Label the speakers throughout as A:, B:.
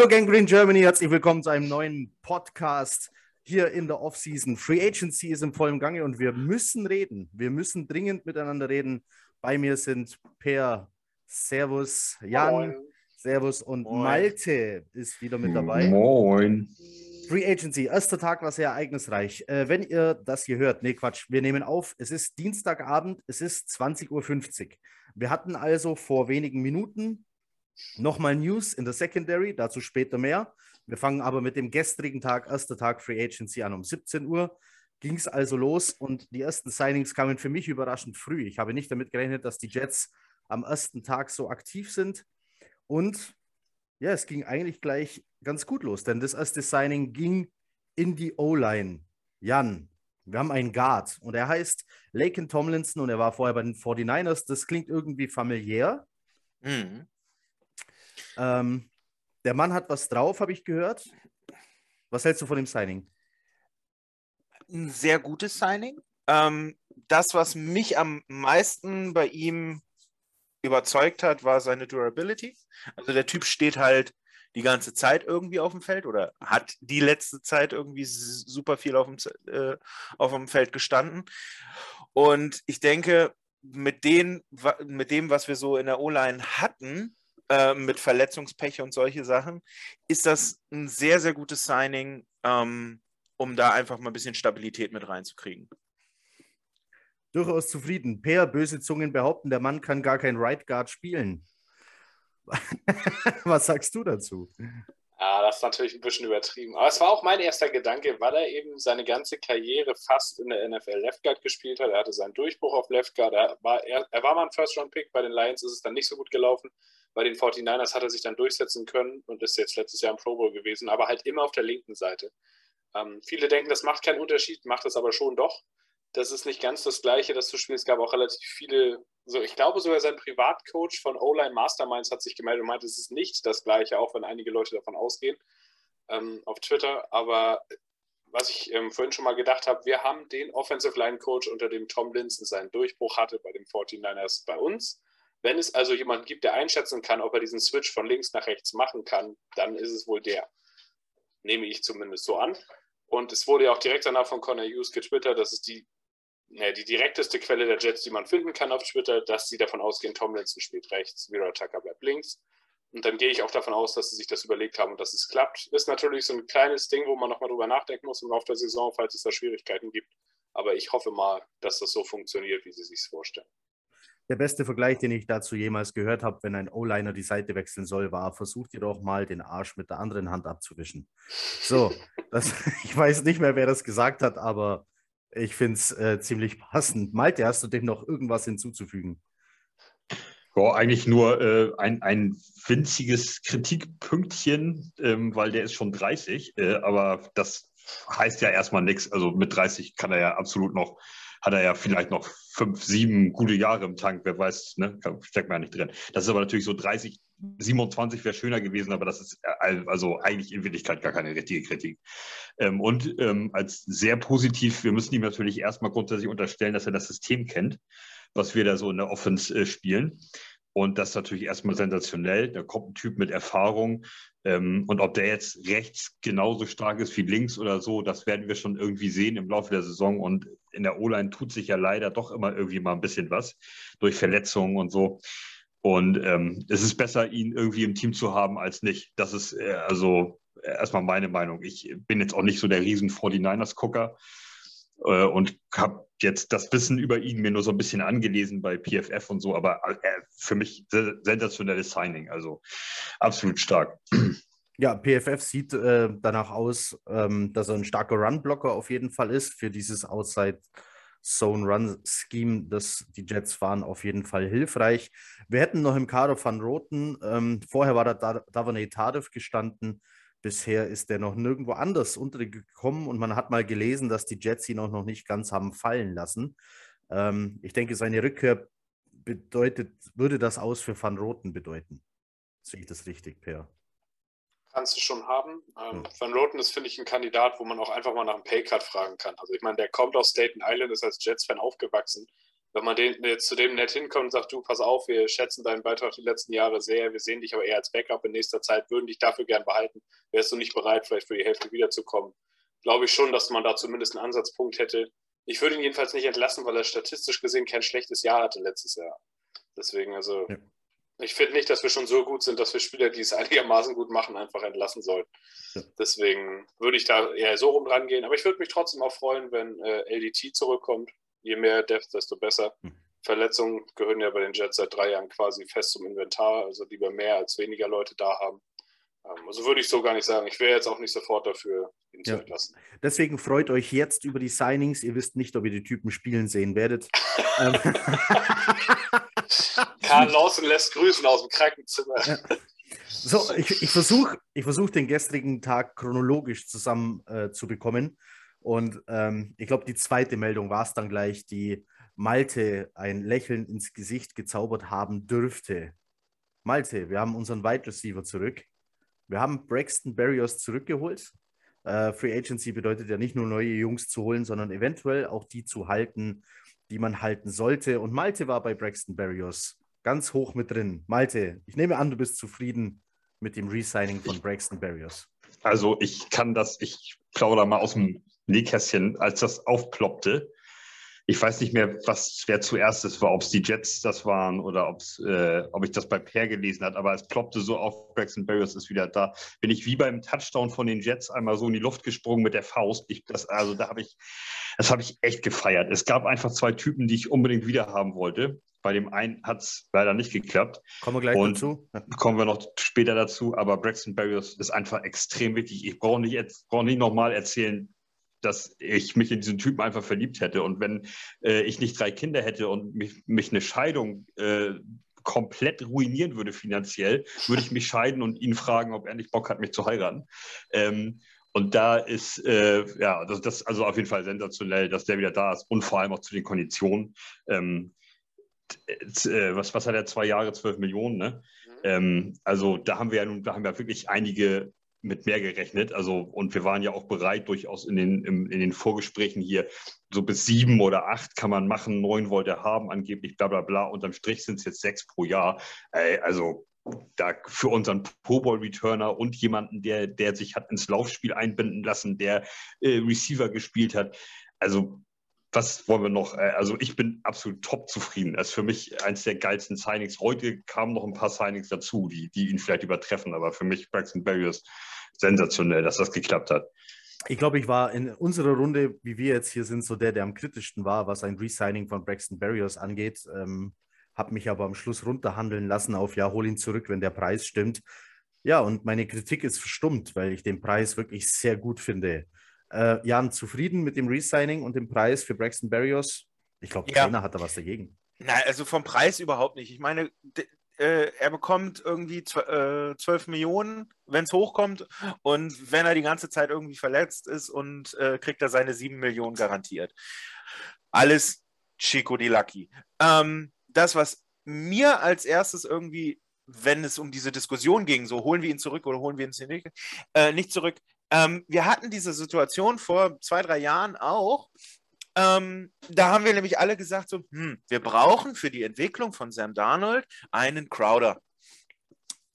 A: Hallo Gang Green Germany, herzlich willkommen zu einem neuen Podcast hier in der Offseason. Free Agency ist im vollen Gange und wir müssen reden. Wir müssen dringend miteinander reden. Bei mir sind Per, Servus, Jan, Moin. Servus und Moin. Malte ist wieder mit dabei.
B: Moin.
A: Free Agency, erster Tag war sehr ereignisreich. Äh, wenn ihr das hier hört, nee Quatsch, wir nehmen auf, es ist Dienstagabend, es ist 20.50 Uhr. Wir hatten also vor wenigen Minuten Nochmal News in der Secondary, dazu später mehr. Wir fangen aber mit dem gestrigen Tag, erster Tag Free Agency an um 17 Uhr. Ging es also los und die ersten Signings kamen für mich überraschend früh. Ich habe nicht damit gerechnet, dass die Jets am ersten Tag so aktiv sind. Und ja, es ging eigentlich gleich ganz gut los, denn das erste Signing ging in die O-Line. Jan, wir haben einen Guard und er heißt Laken Tomlinson und er war vorher bei den 49ers. Das klingt irgendwie familiär. Mhm. Ähm, der Mann hat was drauf, habe ich gehört. Was hältst du von dem Signing?
C: Ein sehr gutes Signing. Ähm, das, was mich am meisten bei ihm überzeugt hat, war seine Durability. Also der Typ steht halt die ganze Zeit irgendwie auf dem Feld oder hat die letzte Zeit irgendwie super viel auf dem, äh, auf dem Feld gestanden. Und ich denke, mit, den, mit dem, was wir so in der O-Line hatten, äh, mit Verletzungspech und solche Sachen, ist das ein sehr, sehr gutes Signing, ähm, um da einfach mal ein bisschen Stabilität mit reinzukriegen.
A: Durchaus zufrieden. Per, böse Zungen behaupten, der Mann kann gar kein Right Guard spielen. Was sagst du dazu?
D: Ja, das ist natürlich ein bisschen übertrieben. Aber es war auch mein erster Gedanke, weil er eben seine ganze Karriere fast in der NFL Left Guard gespielt hat. Er hatte seinen Durchbruch auf Left Guard. Er war, er, er war mal ein First-Round-Pick. Bei den Lions ist es dann nicht so gut gelaufen. Bei den 49ers hat er sich dann durchsetzen können und ist jetzt letztes Jahr im Pro Bowl gewesen, aber halt immer auf der linken Seite. Ähm, viele denken, das macht keinen Unterschied, macht es aber schon doch. Das ist nicht ganz das Gleiche, das zu spielen. Es gab auch relativ viele, so ich glaube sogar sein Privatcoach von O-Line Masterminds hat sich gemeldet und meinte, es ist nicht das Gleiche, auch wenn einige Leute davon ausgehen ähm, auf Twitter. Aber was ich ähm, vorhin schon mal gedacht habe, wir haben den Offensive Line Coach, unter dem Tom Linson seinen Durchbruch hatte bei den 49ers bei uns. Wenn es also jemanden gibt, der einschätzen kann, ob er diesen Switch von links nach rechts machen kann, dann ist es wohl der. Nehme ich zumindest so an. Und es wurde ja auch direkt danach von Connor Hughes getwittert, das ist die, ne, die direkteste Quelle der Jets, die man finden kann auf Twitter, dass sie davon ausgehen, Tomlinson spielt rechts, Vera Tucker bleibt links. Und dann gehe ich auch davon aus, dass sie sich das überlegt haben und dass es klappt. Ist natürlich so ein kleines Ding, wo man nochmal drüber nachdenken muss im Laufe der Saison, falls es da Schwierigkeiten gibt. Aber ich hoffe mal, dass das so funktioniert, wie sie sich vorstellen.
A: Der beste Vergleich, den ich dazu jemals gehört habe, wenn ein O-Liner die Seite wechseln soll, war, versucht ihr doch mal den Arsch mit der anderen Hand abzuwischen. So, das, ich weiß nicht mehr, wer das gesagt hat, aber ich finde es äh, ziemlich passend. Malte, hast du dem noch irgendwas hinzuzufügen?
B: Ja, eigentlich nur äh, ein, ein winziges Kritikpünktchen, ähm, weil der ist schon 30, äh, aber das heißt ja erstmal nichts. Also mit 30 kann er ja absolut noch hat er ja vielleicht noch fünf, sieben gute Jahre im Tank, wer weiß, ne? steckt man ja nicht drin. Das ist aber natürlich so 30, 27 wäre schöner gewesen, aber das ist äh, also eigentlich in Wirklichkeit gar keine richtige Kritik. Ähm, und ähm, als sehr positiv, wir müssen ihm natürlich erstmal grundsätzlich unterstellen, dass er das System kennt, was wir da so in der Offense äh, spielen. Und das ist natürlich erstmal sensationell. Da kommt ein Typ mit Erfahrung. Ähm, und ob der jetzt rechts genauso stark ist wie links oder so, das werden wir schon irgendwie sehen im Laufe der Saison. Und in der O-Line tut sich ja leider doch immer irgendwie mal ein bisschen was durch Verletzungen und so. Und ähm, es ist besser, ihn irgendwie im Team zu haben, als nicht. Das ist äh, also erstmal meine Meinung. Ich bin jetzt auch nicht so der riesen 49ers-Gucker äh, und habe jetzt das Wissen über ihn mir nur so ein bisschen angelesen bei PFF und so, aber äh, für mich sensationelles Signing, also absolut stark.
A: Ja, PFF sieht äh, danach aus, ähm, dass er ein starker Run-Blocker auf jeden Fall ist für dieses Outside Zone Run Scheme, das die Jets fahren, auf jeden Fall hilfreich. Wir hätten noch im Kader Van Roten, ähm, vorher war da Davonay Tardif gestanden, Bisher ist er noch nirgendwo anders untergekommen und man hat mal gelesen, dass die Jets ihn auch noch nicht ganz haben fallen lassen. Ähm, ich denke, seine Rückkehr bedeutet, würde das aus für Van Roten bedeuten. Sehe ich das richtig, Per?
D: Kannst du schon haben. Ähm, ja. Van Roten ist, finde ich, ein Kandidat, wo man auch einfach mal nach einem Paycard fragen kann. Also ich meine, der kommt aus Staten Island, ist als Jets-Fan aufgewachsen. wenn man den, jetzt zu dem nett hinkommt und sagt, du, pass auf, wir schätzen deinen Beitrag die letzten Jahre sehr, wir sehen dich aber eher als Backup in nächster Zeit, würden dich dafür gern behalten, wärst du nicht bereit, vielleicht für die Hälfte wiederzukommen, glaube ich schon, dass man da zumindest einen Ansatzpunkt hätte. Ich würde ihn jedenfalls nicht entlassen, weil er statistisch gesehen kein schlechtes Jahr hatte letztes Jahr. Deswegen, also, ja. Ich finde nicht, dass wir schon so gut sind, dass wir Spieler, die es einigermaßen gut machen, einfach entlassen sollten. Deswegen würde ich da eher so rum rangehen. Aber ich würde mich trotzdem auch freuen, wenn äh, LDT zurückkommt je mehr Depth, desto besser. Hm. Verletzungen gehören ja bei den Jets seit drei Jahren quasi fest zum Inventar, also lieber mehr als weniger Leute da haben. Ähm, also würde ich so gar nicht sagen. Ich wäre jetzt auch nicht sofort dafür, ihn ja. zu entlassen.
A: Deswegen freut euch jetzt über die Signings. Ihr wisst nicht, ob ihr die Typen spielen sehen werdet.
D: Karl Lawson lässt grüßen aus dem Krankenzimmer. Ja.
A: So, ich, ich versuche ich versuch, den gestrigen Tag chronologisch zusammen äh, zu bekommen. Und ähm, ich glaube, die zweite Meldung war es dann gleich, die Malte ein Lächeln ins Gesicht gezaubert haben dürfte. Malte, wir haben unseren Wide Receiver zurück. Wir haben Braxton Barrios zurückgeholt. Äh, Free Agency bedeutet ja nicht nur neue Jungs zu holen, sondern eventuell auch die zu halten, die man halten sollte. Und Malte war bei Braxton Barrios ganz hoch mit drin. Malte, ich nehme an, du bist zufrieden mit dem Resigning von Braxton Barrios.
B: Also ich kann das, ich plaudere mal aus dem Nähkästchen, als das aufploppte. Ich weiß nicht mehr, was wer zuerst es war, ob es die Jets das waren oder ob's, äh, ob ich das bei Per gelesen hat, aber es ploppte so auf, Braxton Barrios ist wieder da. Bin ich wie beim Touchdown von den Jets einmal so in die Luft gesprungen mit der Faust. Ich, das, also da habe ich, das habe ich echt gefeiert. Es gab einfach zwei Typen, die ich unbedingt wieder haben wollte. Bei dem einen hat es leider nicht geklappt.
A: Kommen wir gleich
B: und
A: dazu.
B: Kommen wir noch später dazu. Aber Braxton Barrios ist einfach extrem wichtig. Ich brauche nicht, brauch nicht nochmal erzählen, dass ich mich in diesen Typen einfach verliebt hätte. Und wenn äh, ich nicht drei Kinder hätte und mich, mich eine Scheidung äh, komplett ruinieren würde finanziell, würde ich mich scheiden und ihn fragen, ob er nicht Bock hat, mich zu heiraten. Ähm, und da ist, äh, ja, das, das also auf jeden Fall sensationell, dass der wieder da ist und vor allem auch zu den Konditionen. Ähm, äh, was, was hat er? Zwei Jahre, zwölf Millionen, ne? Mhm. Ähm, also da haben wir ja nun, da haben wir wirklich einige mit mehr gerechnet. Also, und wir waren ja auch bereit, durchaus in den, im, in den Vorgesprächen hier so bis sieben oder acht kann man machen, neun wollte er haben, angeblich bla bla bla. Unterm Strich sind es jetzt sechs pro Jahr. Äh, also da für unseren Pro-Ball-Returner und jemanden, der, der sich hat ins Laufspiel einbinden lassen, der äh, Receiver gespielt hat. Also was wollen wir noch? Äh, also ich bin absolut top zufrieden. Das ist für mich eines der geilsten Signings. Heute kamen noch ein paar Signings dazu, die, die ihn vielleicht übertreffen, aber für mich Braxton Barriers sensationell, dass das geklappt hat.
A: Ich glaube, ich war in unserer Runde, wie wir jetzt hier sind, so der, der am kritischsten war, was ein Resigning von Braxton Barriers angeht. Ähm, habe mich aber am Schluss runterhandeln lassen auf, ja, hol ihn zurück, wenn der Preis stimmt. Ja, und meine Kritik ist verstummt, weil ich den Preis wirklich sehr gut finde. Äh, Jan, zufrieden mit dem Resigning und dem Preis für Braxton Barrios? Ich glaube, ja. keiner hat da was dagegen.
C: Nein, also vom Preis überhaupt nicht. Ich meine, äh, er bekommt irgendwie äh, 12 Millionen, wenn es hochkommt. Und wenn er die ganze Zeit irgendwie verletzt ist und äh, kriegt er seine 7 Millionen garantiert. Alles Chico di Lucky. Ähm, das, was mir als erstes irgendwie, wenn es um diese Diskussion ging, so holen wir ihn zurück oder holen wir ihn nicht, äh, nicht zurück, ähm, wir hatten diese Situation vor zwei, drei Jahren auch. Ähm, da haben wir nämlich alle gesagt, so, hm, wir brauchen für die Entwicklung von Sam Darnold einen Crowder.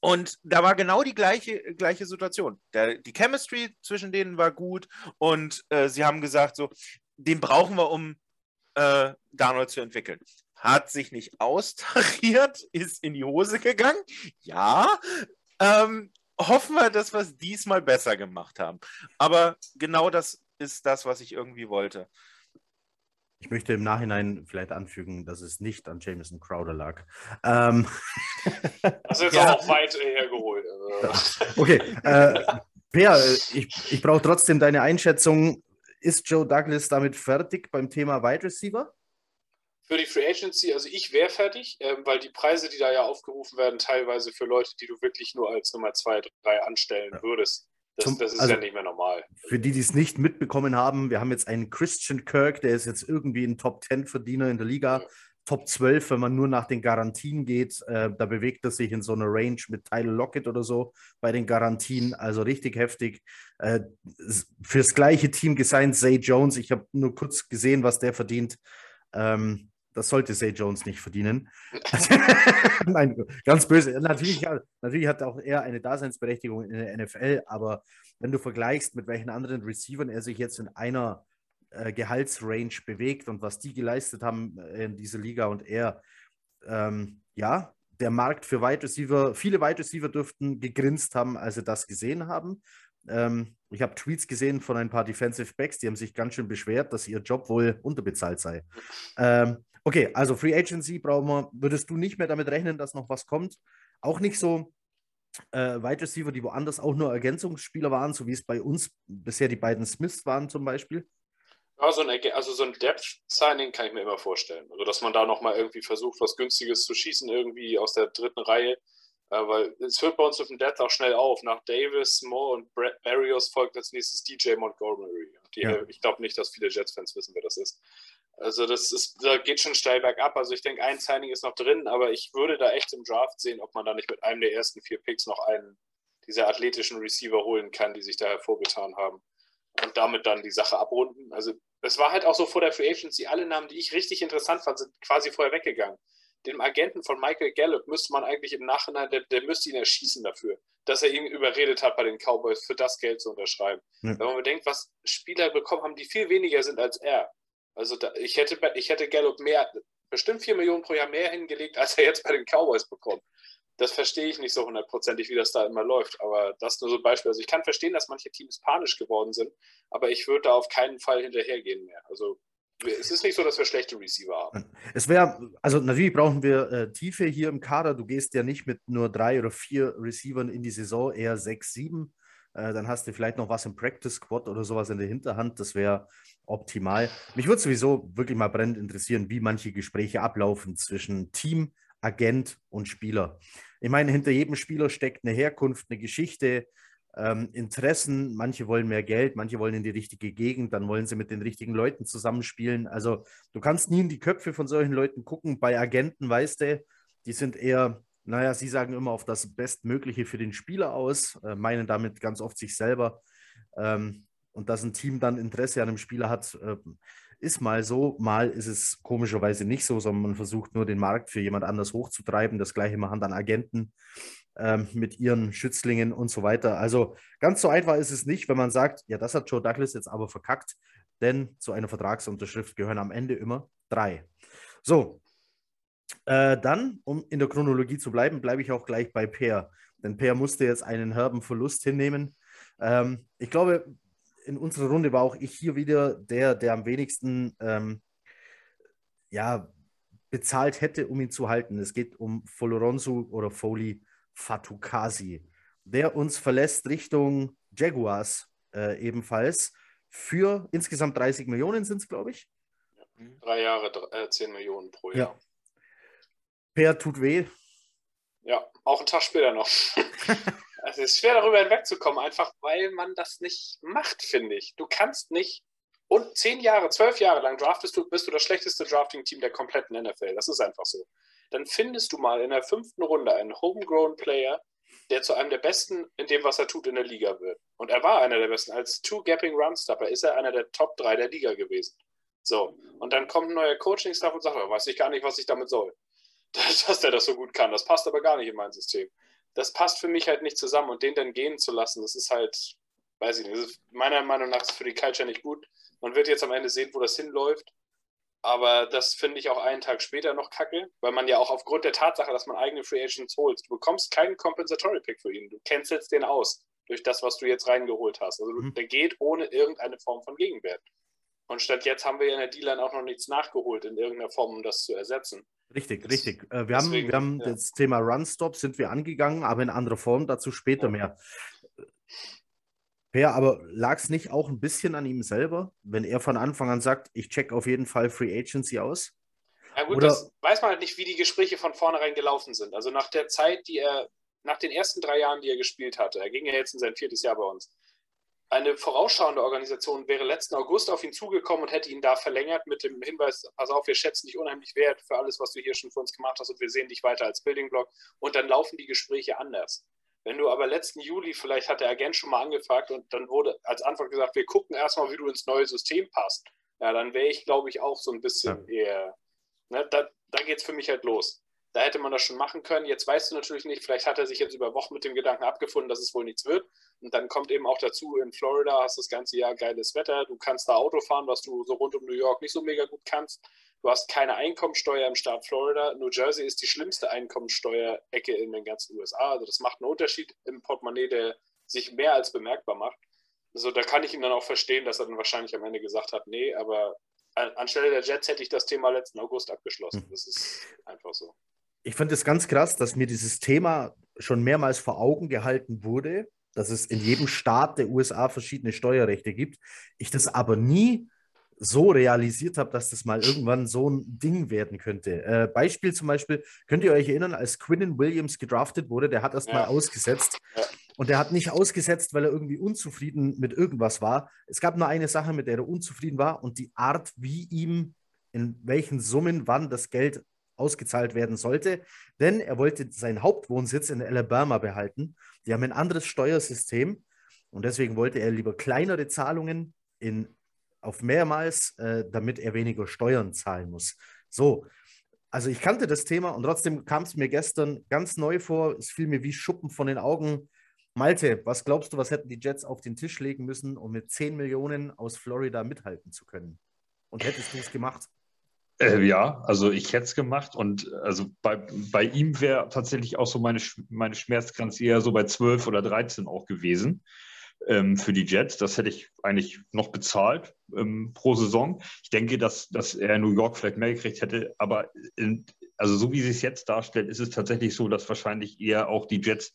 C: Und da war genau die gleiche, gleiche Situation. Der, die Chemistry zwischen denen war gut und äh, sie haben gesagt, so, den brauchen wir, um äh, Darnold zu entwickeln. Hat sich nicht austariert, ist in die Hose gegangen. Ja, ähm, hoffen wir, dass wir es diesmal besser gemacht haben. Aber genau das ist das, was ich irgendwie wollte.
A: Ich möchte im Nachhinein vielleicht anfügen, dass es nicht an Jameson Crowder lag. Ähm.
D: Das ist jetzt ja. auch weit hergeholt.
A: Also. Okay. Äh, per, ich, ich brauche trotzdem deine Einschätzung. Ist Joe Douglas damit fertig beim Thema Wide Receiver?
D: für die Free Agency, also ich wäre fertig, ähm, weil die Preise, die da ja aufgerufen werden, teilweise für Leute, die du wirklich nur als Nummer zwei, drei anstellen ja. würdest. Das, Zum, das ist also ja nicht mehr normal.
A: Für die, die es nicht mitbekommen haben, wir haben jetzt einen Christian Kirk, der ist jetzt irgendwie ein Top 10 Verdiener in der Liga. Ja. Top 12, wenn man nur nach den Garantien geht, äh, da bewegt er sich in so einer Range mit Tyler Lockett oder so bei den Garantien, also richtig heftig. Äh, fürs gleiche Team gesigned Zay Jones, ich habe nur kurz gesehen, was der verdient. Ähm, das sollte Zay Jones nicht verdienen. Nein, ganz böse. Natürlich, natürlich hat auch er eine Daseinsberechtigung in der NFL, aber wenn du vergleichst, mit welchen anderen Receivern er sich jetzt in einer äh, Gehaltsrange bewegt und was die geleistet haben äh, in dieser Liga und er, ähm, ja, der Markt für Wide Receiver, viele Wide Receiver dürften gegrinst haben, als sie das gesehen haben. Ähm, ich habe Tweets gesehen von ein paar Defensive Backs, die haben sich ganz schön beschwert, dass ihr Job wohl unterbezahlt sei. Ähm, okay, also Free Agency brauchen wir. Würdest du nicht mehr damit rechnen, dass noch was kommt? Auch nicht so äh, Wide Receiver, die woanders auch nur Ergänzungsspieler waren, so wie es bei uns bisher die beiden Smiths waren zum Beispiel?
D: Ja, so ein, also so ein Depth-Signing kann ich mir immer vorstellen. Also, dass man da nochmal irgendwie versucht, was Günstiges zu schießen, irgendwie aus der dritten Reihe. Äh, weil es hört bei uns auf dem Depth auch schnell auf. Nach Davis, Moore und Brett Barrios folgt als nächstes DJ Montgomery. Die, ja. Ich glaube nicht, dass viele Jets-Fans wissen, wer das ist. Also das ist, da geht schon steil bergab. Also ich denke, ein Signing ist noch drin, aber ich würde da echt im Draft sehen, ob man da nicht mit einem der ersten vier Picks noch einen dieser athletischen Receiver holen kann, die sich da hervorgetan haben. Und damit dann die Sache abrunden. Also es war halt auch so vor der Free Agency, alle Namen, die ich richtig interessant fand, sind quasi vorher weggegangen. Dem Agenten von Michael Gallup müsste man eigentlich im Nachhinein, der, der müsste ihn erschießen dafür, dass er ihn überredet hat, bei den Cowboys für das Geld zu unterschreiben. Ja. Wenn man bedenkt, was Spieler bekommen haben, die viel weniger sind als er. Also da, ich, hätte, ich hätte Gallup mehr, bestimmt 4 Millionen pro Jahr mehr hingelegt, als er jetzt bei den Cowboys bekommt. Das verstehe ich nicht so hundertprozentig, wie das da immer läuft. Aber das nur so ein Beispiel. Also ich kann verstehen, dass manche Teams panisch geworden sind, aber ich würde da auf keinen Fall hinterhergehen mehr. Also es ist nicht so, dass wir schlechte Receiver haben.
A: Es wäre, also natürlich brauchen wir äh, Tiefe hier im Kader. Du gehst ja nicht mit nur drei oder vier Receivern in die Saison, eher sechs, sieben. Äh, dann hast du vielleicht noch was im Practice Squad oder sowas in der Hinterhand. Das wäre optimal. Mich würde sowieso wirklich mal brennend interessieren, wie manche Gespräche ablaufen zwischen Team, Agent und Spieler. Ich meine, hinter jedem Spieler steckt eine Herkunft, eine Geschichte, ähm, Interessen. Manche wollen mehr Geld, manche wollen in die richtige Gegend, dann wollen sie mit den richtigen Leuten zusammenspielen. Also du kannst nie in die Köpfe von solchen Leuten gucken. Bei Agenten, weißt du, die sind eher, naja, sie sagen immer auf das Bestmögliche für den Spieler aus, äh, meinen damit ganz oft sich selber. Ähm, und dass ein Team dann Interesse an einem Spieler hat, äh, ist mal so, mal ist es komischerweise nicht so, sondern man versucht nur den Markt für jemand anders hochzutreiben. Das gleiche machen dann Agenten ähm, mit ihren Schützlingen und so weiter. Also ganz so einfach ist es nicht, wenn man sagt, ja, das hat Joe Douglas jetzt aber verkackt, denn zu einer Vertragsunterschrift gehören am Ende immer drei. So, äh, dann, um in der Chronologie zu bleiben, bleibe ich auch gleich bei Peer. Denn Peer musste jetzt einen herben Verlust hinnehmen. Ähm, ich glaube, in unserer Runde war auch ich hier wieder der, der am wenigsten ähm, ja, bezahlt hätte, um ihn zu halten. Es geht um Foloronsu oder Foley Fatukasi, der uns verlässt Richtung Jaguars äh, ebenfalls für insgesamt 30 Millionen sind es, glaube ich.
D: Drei Jahre, äh, 10 Millionen pro Jahr. Ja.
A: Per tut weh.
D: Ja, auch ein Tag später noch. Es ist schwer darüber hinwegzukommen, einfach weil man das nicht macht, finde ich. Du kannst nicht und zehn Jahre, zwölf Jahre lang draftest du, bist du das schlechteste Drafting-Team der kompletten NFL. Das ist einfach so. Dann findest du mal in der fünften Runde einen homegrown Player, der zu einem der besten in dem, was er tut, in der Liga wird. Und er war einer der besten. Als Two-Gapping-Run-Stopper ist er einer der Top 3 der Liga gewesen. So, und dann kommt ein neuer Coaching-Staff und sagt, oh, weiß ich gar nicht, was ich damit soll. Dass der das so gut kann. Das passt aber gar nicht in mein System das passt für mich halt nicht zusammen und den dann gehen zu lassen, das ist halt, weiß ich nicht, meiner Meinung nach ist für die Culture nicht gut. Man wird jetzt am Ende sehen, wo das hinläuft. Aber das finde ich auch einen Tag später noch kacke, weil man ja auch aufgrund der Tatsache, dass man eigene Free Agents holt, du bekommst keinen Compensatory Pick für ihn. Du cancelst den aus durch das, was du jetzt reingeholt hast. Also mhm. der geht ohne irgendeine Form von Gegenwert. Und statt jetzt haben wir ja in der D-Line auch noch nichts nachgeholt in irgendeiner Form, um das zu ersetzen.
A: Richtig, das, richtig. Äh, wir, deswegen, haben, wir haben ja. das Thema Run-Stop sind wir angegangen, aber in anderer Form, dazu später mehr. Ja, aber lag es nicht auch ein bisschen an ihm selber, wenn er von Anfang an sagt, ich check auf jeden Fall Free Agency aus?
D: Ja gut, Oder, das weiß man halt nicht, wie die Gespräche von vornherein gelaufen sind. Also nach der Zeit, die er, nach den ersten drei Jahren, die er gespielt hatte, er ging ja jetzt in sein viertes Jahr bei uns, eine vorausschauende Organisation wäre letzten August auf ihn zugekommen und hätte ihn da verlängert mit dem Hinweis, pass auf, wir schätzen dich unheimlich wert für alles, was du hier schon für uns gemacht hast und wir sehen dich weiter als Building Block und dann laufen die Gespräche anders. Wenn du aber letzten Juli, vielleicht hat der Agent schon mal angefragt und dann wurde als Antwort gesagt, wir gucken erstmal, wie du ins neue System passt, ja, dann wäre ich, glaube ich, auch so ein bisschen ja. eher Ne, da da geht es für mich halt los. Da hätte man das schon machen können. Jetzt weißt du natürlich nicht, vielleicht hat er sich jetzt über Wochen mit dem Gedanken abgefunden, dass es wohl nichts wird. Und dann kommt eben auch dazu, in Florida hast du das ganze Jahr geiles Wetter. Du kannst da Auto fahren, was du so rund um New York nicht so mega gut kannst. Du hast keine Einkommensteuer im Staat Florida. New Jersey ist die schlimmste Einkommensteuerecke in den ganzen USA. Also das macht einen Unterschied im Portemonnaie, der sich mehr als bemerkbar macht. Also da kann ich ihn dann auch verstehen, dass er dann wahrscheinlich am Ende gesagt hat, nee, aber anstelle der Jets hätte ich das Thema letzten August abgeschlossen. Hm. Das ist einfach so
A: ich finde es ganz krass, dass mir dieses Thema schon mehrmals vor Augen gehalten wurde, dass es in jedem Staat der USA verschiedene Steuerrechte gibt. Ich das aber nie so realisiert habe, dass das mal irgendwann so ein Ding werden könnte. Äh, Beispiel zum Beispiel, könnt ihr euch erinnern, als Quinnen Williams gedraftet wurde, der hat erst ja. mal ausgesetzt. Ja. Und der hat nicht ausgesetzt, weil er irgendwie unzufrieden mit irgendwas war. Es gab nur eine Sache, mit der er unzufrieden war und die Art, wie ihm in welchen Summen wann das Geld ausgezahlt werden sollte, denn er wollte seinen Hauptwohnsitz in Alabama behalten. Die haben ein anderes Steuersystem und deswegen wollte er lieber kleinere Zahlungen in, auf mehrmals, äh, damit er weniger Steuern zahlen muss. So, also ich kannte das Thema und trotzdem kam es mir gestern ganz neu vor. Es fiel mir wie Schuppen von den Augen. Malte, was glaubst du, was hätten die Jets auf den Tisch legen müssen, um mit 10 Millionen aus Florida mithalten zu können? Und hättest du es gemacht?
B: Äh, ja, also ich hätte es gemacht und also bei, bei ihm wäre tatsächlich auch so meine, meine Schmerzgrenze eher so bei 12 oder 13 auch gewesen ähm, für die Jets. Das hätte ich eigentlich noch bezahlt ähm, pro Saison. Ich denke, dass, dass er New York vielleicht mehr gekriegt hätte, aber in, also so wie sie es jetzt darstellt, ist es tatsächlich so, dass wahrscheinlich eher auch die Jets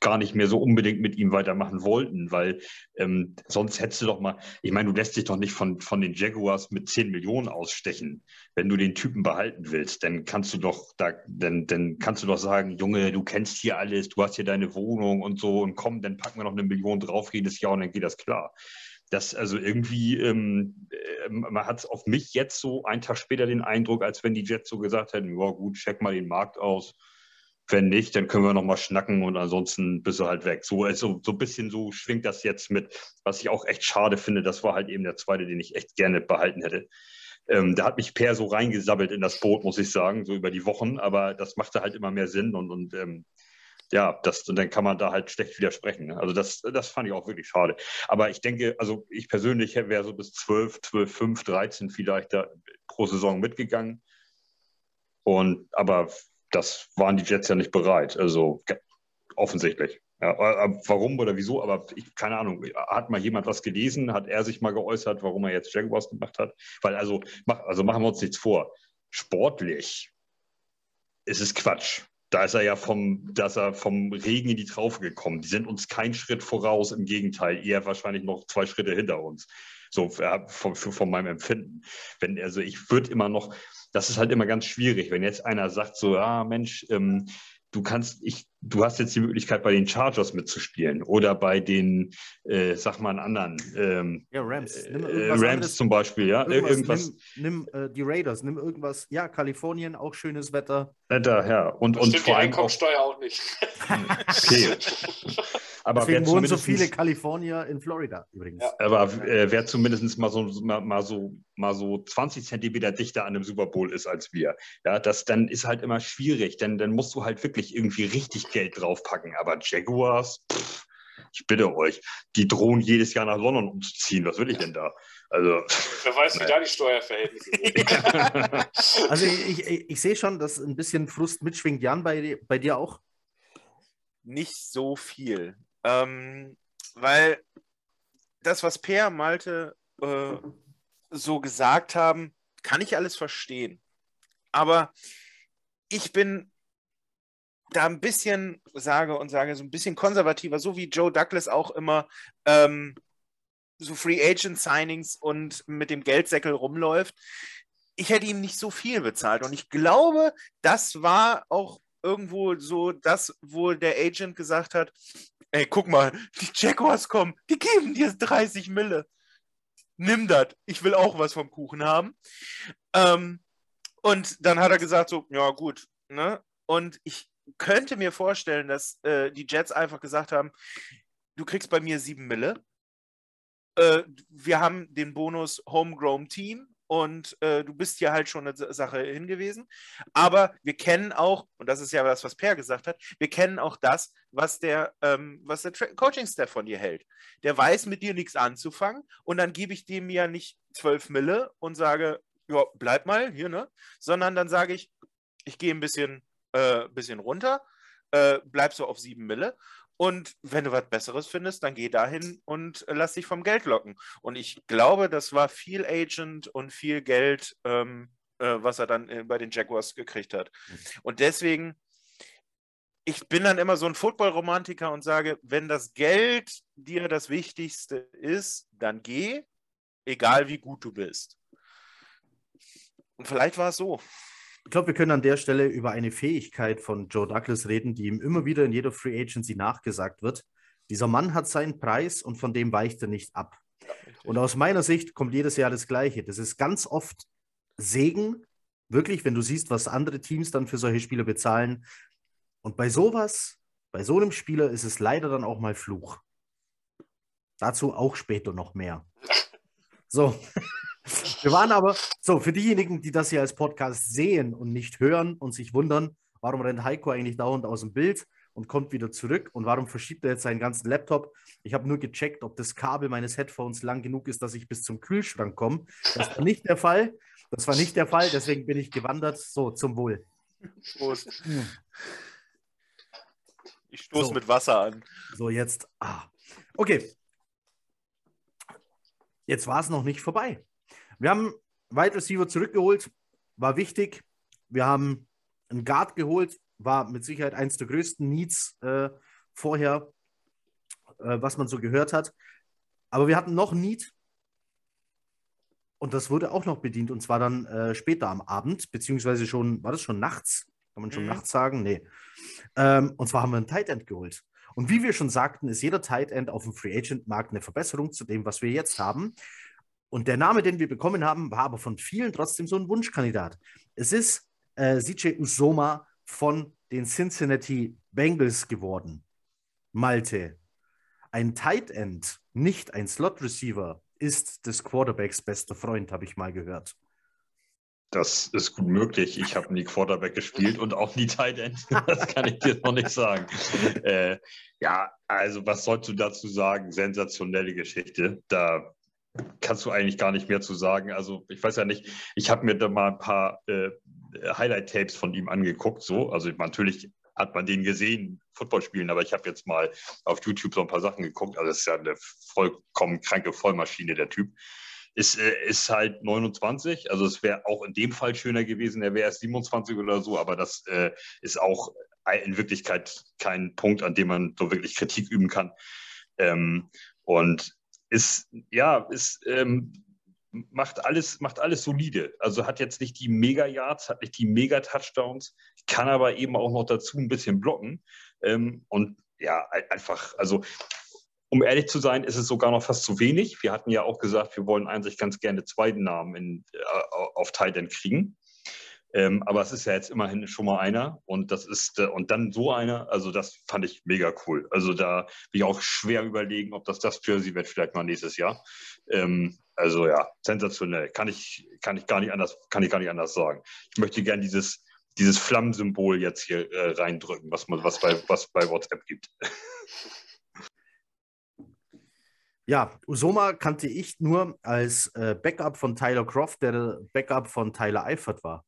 B: gar nicht mehr so unbedingt mit ihm weitermachen wollten, weil ähm, sonst hättest du doch mal, ich meine, du lässt dich doch nicht von, von den Jaguars mit 10 Millionen ausstechen. Wenn du den Typen behalten willst, dann kannst du doch, da, dann, dann kannst du doch sagen, Junge, du kennst hier alles, du hast hier deine Wohnung und so und komm, dann packen wir noch eine Million drauf jedes Jahr und dann geht das klar. Das also irgendwie, ähm, äh, man hat auf mich jetzt so einen Tag später den Eindruck, als wenn die Jets so gesagt hätten, ja gut, check mal den Markt aus wenn nicht, dann können wir nochmal schnacken und ansonsten bist du halt weg. So, also, so ein bisschen so schwingt das jetzt mit, was ich auch echt schade finde. Das war halt eben der zweite, den ich echt gerne behalten hätte. Ähm, da hat mich Per so reingesabbelt in das Boot, muss ich sagen, so über die Wochen, aber das machte halt immer mehr Sinn und, und ähm, ja, das, und dann kann man da halt schlecht widersprechen. Ne? Also das, das fand ich auch wirklich schade. Aber ich denke, also ich persönlich wäre so bis 12, 12, 5, 13 vielleicht da pro Saison mitgegangen. Und aber das waren die Jets ja nicht bereit. Also offensichtlich. Ja, warum oder wieso, aber ich, keine Ahnung, hat mal jemand was gelesen? Hat er sich mal geäußert, warum er jetzt Jaguars gemacht hat? Weil also, mach, also machen wir uns nichts vor. Sportlich ist es Quatsch. Da ist er ja vom, da ist er vom Regen in die Traufe gekommen. Die sind uns keinen Schritt voraus, im Gegenteil, eher wahrscheinlich noch zwei Schritte hinter uns. So von, von meinem Empfinden. Wenn, also ich würde immer noch, das ist halt immer ganz schwierig, wenn jetzt einer sagt so, ah Mensch, ähm, du kannst, ich, du hast jetzt die Möglichkeit, bei den Chargers mitzuspielen oder bei den, äh, sag mal, einen anderen. Ähm,
A: ja, Rams.
B: Äh, Rams anderes, zum Beispiel, ja.
A: Irgendwas. irgendwas. Nimm, nimm äh, die Raiders, nimm irgendwas. Ja, Kalifornien, auch schönes Wetter.
B: Wetter, ja. Und,
D: das und vor allem. Einkommensteuer auch, auch nicht.
B: okay.
A: Aber Deswegen wohnen so viele Kalifornier in Florida übrigens. Ja.
B: Aber äh, wer zumindest mal so, mal, mal, so, mal so 20 Zentimeter dichter an einem Super Bowl ist als wir, ja, das dann ist halt immer schwierig, denn dann musst du halt wirklich irgendwie richtig Geld draufpacken. Aber Jaguars, pff, ich bitte euch, die drohen jedes Jahr nach London umzuziehen. Was will ich denn da? Also,
D: Wer weiß, wie da die Steuerverhältnisse
A: sind. also ich, ich, ich sehe schon, dass ein bisschen Frust mitschwingt. Jan, bei, bei dir auch?
C: Nicht so viel. Ähm, weil das, was Per, Malte äh, so gesagt haben, kann ich alles verstehen. Aber ich bin da ein bisschen, sage und sage, so ein bisschen konservativer, so wie Joe Douglas auch immer ähm, so Free Agent Signings und mit dem Geldsäckel rumläuft. Ich hätte ihm nicht so viel bezahlt. Und ich glaube, das war auch irgendwo so das, wo der Agent gesagt hat, ey, guck mal, die Jaguars kommen, die geben dir 30 Mille. Nimm das, ich will auch was vom Kuchen haben. Ähm, und dann hat er gesagt, so, ja gut, ne? Und ich könnte mir vorstellen, dass äh, die Jets einfach gesagt haben, du kriegst bei mir sieben Mille. Äh, wir haben den Bonus Homegrown Team und äh, du bist hier halt schon eine Sache hingewiesen. Aber wir kennen auch, und das ist ja das, was Per gesagt hat, wir kennen auch das, was der, ähm, der Coaching-Staff von dir hält. Der weiß mit dir nichts anzufangen und dann gebe ich dem ja nicht 12 Mille und sage, ja, bleib mal hier, ne? Sondern dann sage ich, ich gehe ein bisschen, äh, bisschen runter, äh, bleib so auf 7 Mille und wenn du was Besseres findest, dann geh dahin und lass dich vom Geld locken. Und ich glaube, das war viel Agent und viel Geld, ähm, äh, was er dann äh, bei den Jaguars gekriegt hat. Mhm. Und deswegen, ich bin dann immer so ein Football-Romantiker und sage, wenn das Geld dir das Wichtigste ist, dann geh, egal wie gut du bist. Und vielleicht war es so.
A: Ich glaube, wir können an der Stelle über eine Fähigkeit von Joe Douglas reden, die ihm immer wieder in jeder Free Agency nachgesagt wird. Dieser Mann hat seinen Preis und von dem weicht er nicht ab. und aus meiner Sicht kommt jedes Jahr das Gleiche. Das ist ganz oft Segen, wirklich, wenn du siehst, was andere Teams dann für solche Spieler bezahlen. Und bei sowas, bei so einem Spieler ist es leider dann auch mal Fluch. Dazu auch später noch mehr. So. Wir waren aber, so, für diejenigen, die das hier als Podcast sehen und nicht hören und sich wundern, warum rennt Heiko eigentlich dauernd aus dem Bild und kommt wieder zurück und warum verschiebt er jetzt seinen ganzen Laptop? Ich habe nur gecheckt, ob das Kabel meines Headphones lang genug ist, dass ich bis zum Kühlschrank komme. Das war nicht der Fall. Das war nicht der Fall, deswegen bin ich gewandert. So, zum Wohl.
C: Prost. Ich stoße so. mit Wasser an.
A: So, jetzt. Ah. Okay. Jetzt war es noch nicht vorbei. Wir haben Wide Receiver zurückgeholt, war wichtig. Wir haben einen Guard geholt, war mit Sicherheit eines der größten Needs äh, vorher, äh, was man so gehört hat. Aber wir hatten noch ein Need und das wurde auch noch bedient und zwar dann äh, später am Abend, beziehungsweise schon, war das schon nachts? Kann man schon mhm. nachts sagen? Nee. Ähm, und zwar haben wir einen Tight End geholt. Und wie wir schon sagten, ist jeder Tight End auf dem Free Agent Markt eine Verbesserung zu dem, was wir jetzt haben. Und der Name, den wir bekommen haben, war aber von vielen trotzdem so ein Wunschkandidat. Es ist äh, CJ Usoma von den Cincinnati Bengals geworden. Malte. Ein Tight End, nicht ein Slot Receiver, ist des Quarterbacks bester Freund, habe ich mal gehört.
B: Das ist gut möglich. Ich habe nie Quarterback gespielt und auch nie Tight End. Das kann ich dir noch nicht sagen. Äh, ja, also was sollst du dazu sagen? Sensationelle Geschichte. Da kannst du eigentlich gar nicht mehr zu sagen. Also ich weiß ja nicht, ich habe mir da mal ein paar äh, Highlight-Tapes von ihm angeguckt. So, also natürlich hat man den gesehen, Football spielen, aber ich habe jetzt mal auf YouTube so ein paar Sachen geguckt. Also das ist ja eine vollkommen kranke Vollmaschine, der Typ. Ist, äh, ist halt 29, also es wäre auch in dem Fall schöner gewesen, er wäre erst 27 oder so, aber das äh, ist auch in Wirklichkeit kein Punkt, an dem man so wirklich Kritik üben kann. Ähm, und ist, ja, ist, ähm, macht alles, macht alles solide. Also hat jetzt nicht die Mega-Yards, hat nicht die Mega-Touchdowns, kann aber eben auch noch dazu ein bisschen blocken. Ähm, und ja, einfach, also um ehrlich zu sein, ist es sogar noch fast zu wenig. Wir hatten ja auch gesagt, wir wollen eigentlich ganz gerne zweiten Namen in, äh, auf Titan kriegen. Ähm, aber es ist ja jetzt immerhin schon mal einer und das ist äh, und dann so einer, also das fand ich mega cool. Also da bin ich auch schwer überlegen, ob das das Jersey wird vielleicht mal nächstes Jahr. Ähm, also ja, sensationell. Kann ich, kann ich gar nicht anders, kann ich gar nicht anders sagen. Ich möchte gerne dieses, dieses Flammensymbol jetzt hier äh, reindrücken, was man, was bei, was bei WhatsApp gibt.
A: Ja, Usoma kannte ich nur als äh, Backup von Tyler Croft, der Backup von Tyler Eifert war.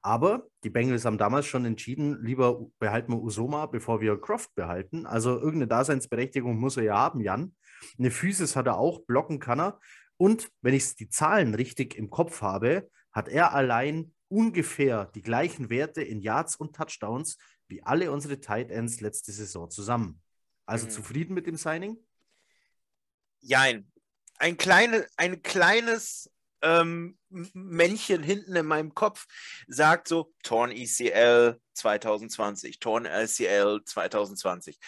A: Aber die Bengals haben damals schon entschieden, lieber behalten wir Usoma, bevor wir Croft behalten. Also irgendeine Daseinsberechtigung muss er ja haben, Jan. Eine Physis hat er auch, blocken kann er. Und wenn ich die Zahlen richtig im Kopf habe, hat er allein ungefähr die gleichen Werte in Yards und Touchdowns wie alle unsere Tight Ends letzte Saison zusammen. Also mhm. zufrieden mit dem Signing?
C: Jein. Ein, kleine, ein kleines ähm, Männchen hinten in meinem Kopf sagt so, Torn ECL 2020, Torn LCL 2020.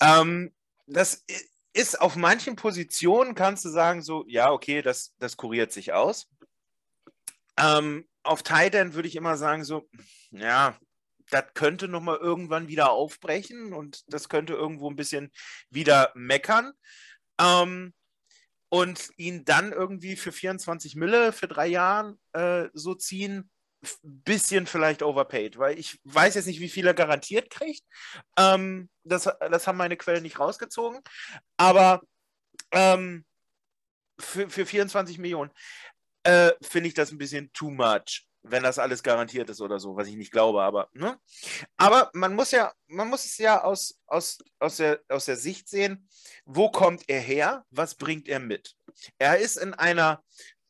C: Ähm, das ist auf manchen Positionen, kannst du sagen, so, ja, okay, das, das kuriert sich aus. Ähm, auf Titan würde ich immer sagen, so, ja, das könnte nochmal irgendwann wieder aufbrechen und das könnte irgendwo ein bisschen wieder meckern. Ähm, und ihn dann irgendwie für 24 Mille für drei Jahre äh, so ziehen, bisschen vielleicht overpaid, weil ich weiß jetzt nicht, wie viel er garantiert kriegt. Ähm, das, das haben meine Quellen nicht rausgezogen. Aber ähm, für, für 24 Millionen äh, finde ich das ein bisschen too much, wenn das alles garantiert ist oder so, was ich nicht glaube, aber, ne? Aber man muss ja, man muss es ja aus, aus, aus, der, aus der Sicht sehen, wo kommt er her, was bringt er mit? Er ist in einer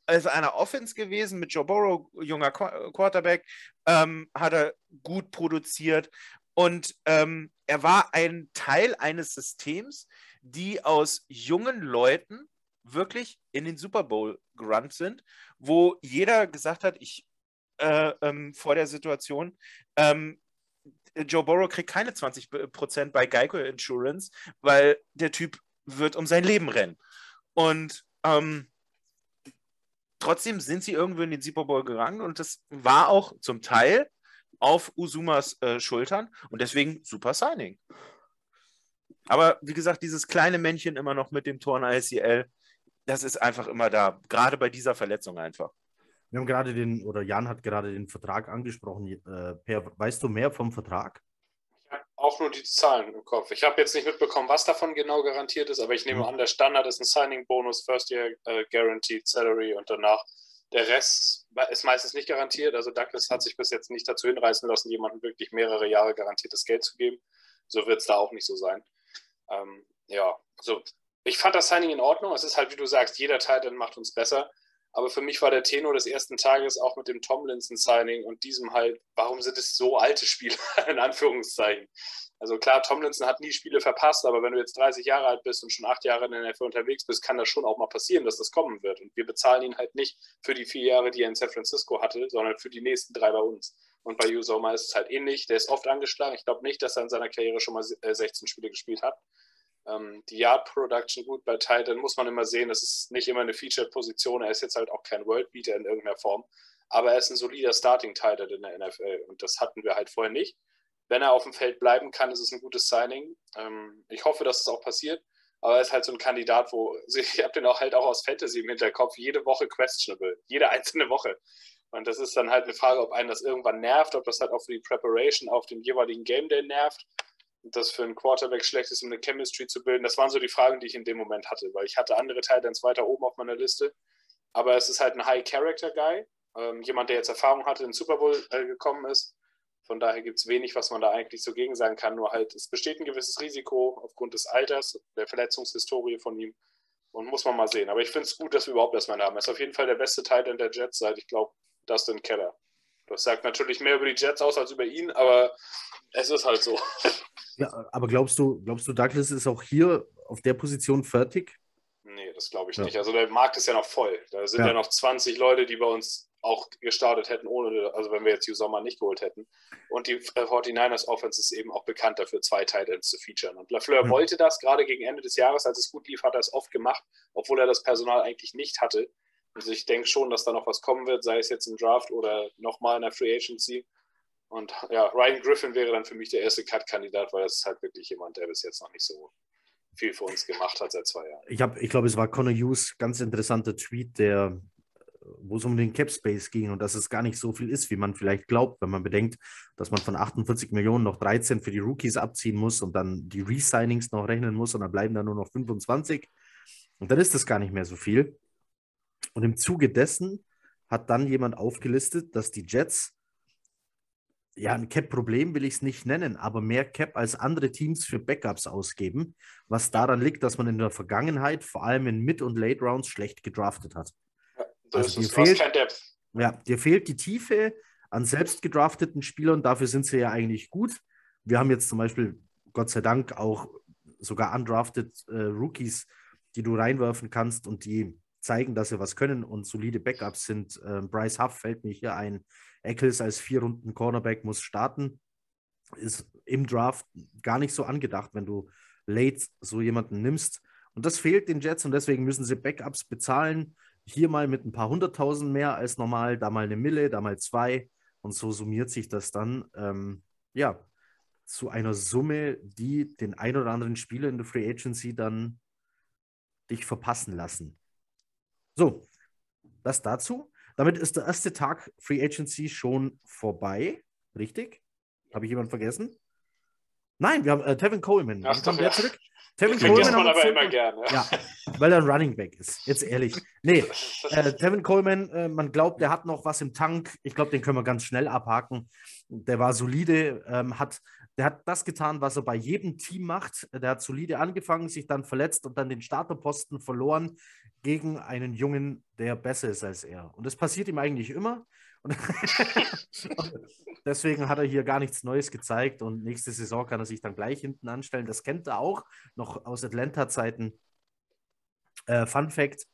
C: also einer Offense gewesen mit Joe Burrow, junger Quarterback, ähm, hat er gut produziert und ähm, er war ein Teil eines Systems, die aus jungen Leuten wirklich in den Super Bowl gerannt sind, wo jeder gesagt hat, ich äh, ähm, vor der Situation, ähm, Joe Burrow kriegt keine 20% bei Geico Insurance, weil der Typ wird um sein Leben rennen. Und ähm, trotzdem sind sie irgendwo in den Super Bowl gegangen und das war auch zum Teil auf Usumas äh, Schultern und deswegen super Signing. Aber wie gesagt, dieses kleine Männchen immer noch mit dem Tor in ICL, das ist einfach immer da, gerade bei dieser Verletzung einfach.
A: Wir haben gerade den, oder Jan hat gerade den Vertrag angesprochen. Äh, per, weißt du mehr vom Vertrag?
D: auch nur die Zahlen im Kopf. Ich habe jetzt nicht mitbekommen, was davon genau garantiert ist, aber ich nehme mhm. an, der Standard ist ein Signing-Bonus, First Year äh, Guaranteed Salary und danach der Rest ist meistens nicht garantiert. Also Douglas hat sich bis jetzt nicht dazu hinreißen lassen, jemandem wirklich mehrere Jahre garantiertes Geld zu geben. So wird es da auch nicht so sein. Ähm, ja, also ich fand das Signing in Ordnung. Es ist halt, wie du sagst, jeder Teil dann macht uns besser. Aber für mich war der Tenor des ersten Tages auch mit dem Tomlinson-Signing und diesem halt, warum sind es so alte Spieler, in Anführungszeichen. Also klar, Tomlinson hat nie Spiele verpasst, aber wenn du jetzt 30 Jahre alt bist und schon acht Jahre in der NFL unterwegs bist, kann das schon auch mal passieren, dass das kommen wird. Und wir bezahlen ihn halt nicht für die vier Jahre, die er in San Francisco hatte, sondern für die nächsten drei bei uns. Und bei Usoma ist es halt ähnlich. Der ist oft angeschlagen. Ich glaube nicht, dass er in seiner Karriere schon mal 16 Spiele gespielt hat. Ähm, die Yard Production gut bei Titan muss man immer sehen, das ist nicht immer eine Featured-Position. Er ist jetzt halt auch kein Worldbeater in irgendeiner Form, aber er ist ein solider Starting Titan in der NFL und das hatten wir halt vorher nicht. Wenn er auf dem Feld bleiben kann, ist es ein gutes Signing. Ähm, ich hoffe, dass es auch passiert. Aber er ist halt so ein Kandidat, wo ich habe den auch halt auch aus Fantasy im Hinterkopf, jede Woche questionable, jede einzelne Woche. Und das ist dann halt eine Frage, ob einen das irgendwann nervt, ob das halt auch für die Preparation auf dem jeweiligen Game Day nervt das für einen Quarterback schlecht ist, um eine Chemistry zu bilden. Das waren so die Fragen, die ich in dem Moment hatte, weil ich hatte andere Titans weiter oben auf meiner Liste. Aber es ist halt ein High-Character-Guy, ähm, jemand, der jetzt Erfahrung hatte, in den Super Bowl äh, gekommen ist. Von daher gibt es wenig, was man da eigentlich so gegen sagen kann. Nur halt, es besteht ein gewisses Risiko aufgrund des Alters, der Verletzungshistorie von ihm. Und muss man mal sehen. Aber ich finde es gut, dass wir überhaupt erstmal haben. Er ist auf jeden Fall der beste Titan der Jets seit, ich glaube, Dustin Keller. Das sagt natürlich mehr über die Jets aus als über ihn, aber es ist halt so.
A: Ja, aber glaubst du, glaubst du, Douglas ist auch hier auf der Position fertig?
D: Nee, das glaube ich ja. nicht. Also der Markt ist ja noch voll. Da sind ja. ja. noch 20 Leute, die bei uns auch gestartet hätten, ohne, also wenn wir jetzt die Sommer nicht geholt hätten. Und die 49ers Offense ist eben auch bekannt dafür, zwei Titans zu featuren. Und Lafleur mhm. wollte das gerade gegen Ende des Jahres, als es gut lief, hat er es oft gemacht, obwohl er das Personal eigentlich nicht hatte. Also ich denke schon, dass da noch was kommen wird, sei es jetzt im Draft oder nochmal in der Free Agency. Und ja, Ryan Griffin wäre dann für mich der erste Cut-Kandidat, weil das ist halt wirklich jemand, der bis jetzt noch nicht so viel für uns gemacht hat seit zwei Jahren.
A: Ich, ich glaube, es war Connor Hughes, ganz interessanter Tweet, der, wo es um den Cap Space ging und dass es gar nicht so viel ist, wie man vielleicht glaubt, wenn man bedenkt, dass man von 48 Millionen noch 13 für die Rookies abziehen muss und dann die Resignings noch rechnen muss und dann bleiben da nur noch 25. Und dann ist das gar nicht mehr so viel. Und im Zuge dessen hat dann jemand aufgelistet, dass die Jets ja, ein Cap-Problem will ich es nicht nennen, aber mehr Cap als andere Teams für Backups ausgeben, was daran liegt, dass man in der Vergangenheit vor allem in Mid- und Late Rounds schlecht gedraftet hat. Ja, also dir fehlt, ja, dir fehlt die Tiefe an selbst gedrafteten Spielern, dafür sind sie ja eigentlich gut. Wir haben jetzt zum Beispiel, Gott sei Dank, auch sogar undrafted äh, Rookies, die du reinwerfen kannst und die zeigen, dass sie was können und solide Backups sind. Äh, Bryce Huff fällt mir hier ein, Eccles als vier Runden Cornerback muss starten. Ist im Draft gar nicht so angedacht, wenn du late so jemanden nimmst. Und das fehlt den Jets und deswegen müssen sie Backups bezahlen. Hier mal mit ein paar hunderttausend mehr als normal, da mal eine Mille, da mal zwei. Und so summiert sich das dann, ähm, ja, zu einer Summe, die den ein oder anderen Spieler in der Free Agency dann dich verpassen lassen. So, das dazu. Damit ist der erste Tag Free Agency schon vorbei. Richtig? Habe ich jemanden vergessen? Nein, wir haben äh, Tevin Coleman.
D: Ach, doch,
A: der
D: ja.
A: zurück? Tevin
D: Vergisst man
A: haben wir
D: aber immer gerne.
A: Ja, weil er ein Running Back ist. Jetzt ehrlich. Nee, äh, Tevin Coleman, äh, man glaubt, der hat noch was im Tank. Ich glaube, den können wir ganz schnell abhaken. Der war solide, ähm, hat, der hat das getan, was er bei jedem Team macht. Der hat solide angefangen, sich dann verletzt und dann den Starterposten verloren gegen einen Jungen, der besser ist als er. Und das passiert ihm eigentlich immer. Und deswegen hat er hier gar nichts Neues gezeigt und nächste Saison kann er sich dann gleich hinten anstellen. Das kennt er auch noch aus Atlanta-Zeiten. Äh, Fun Fact: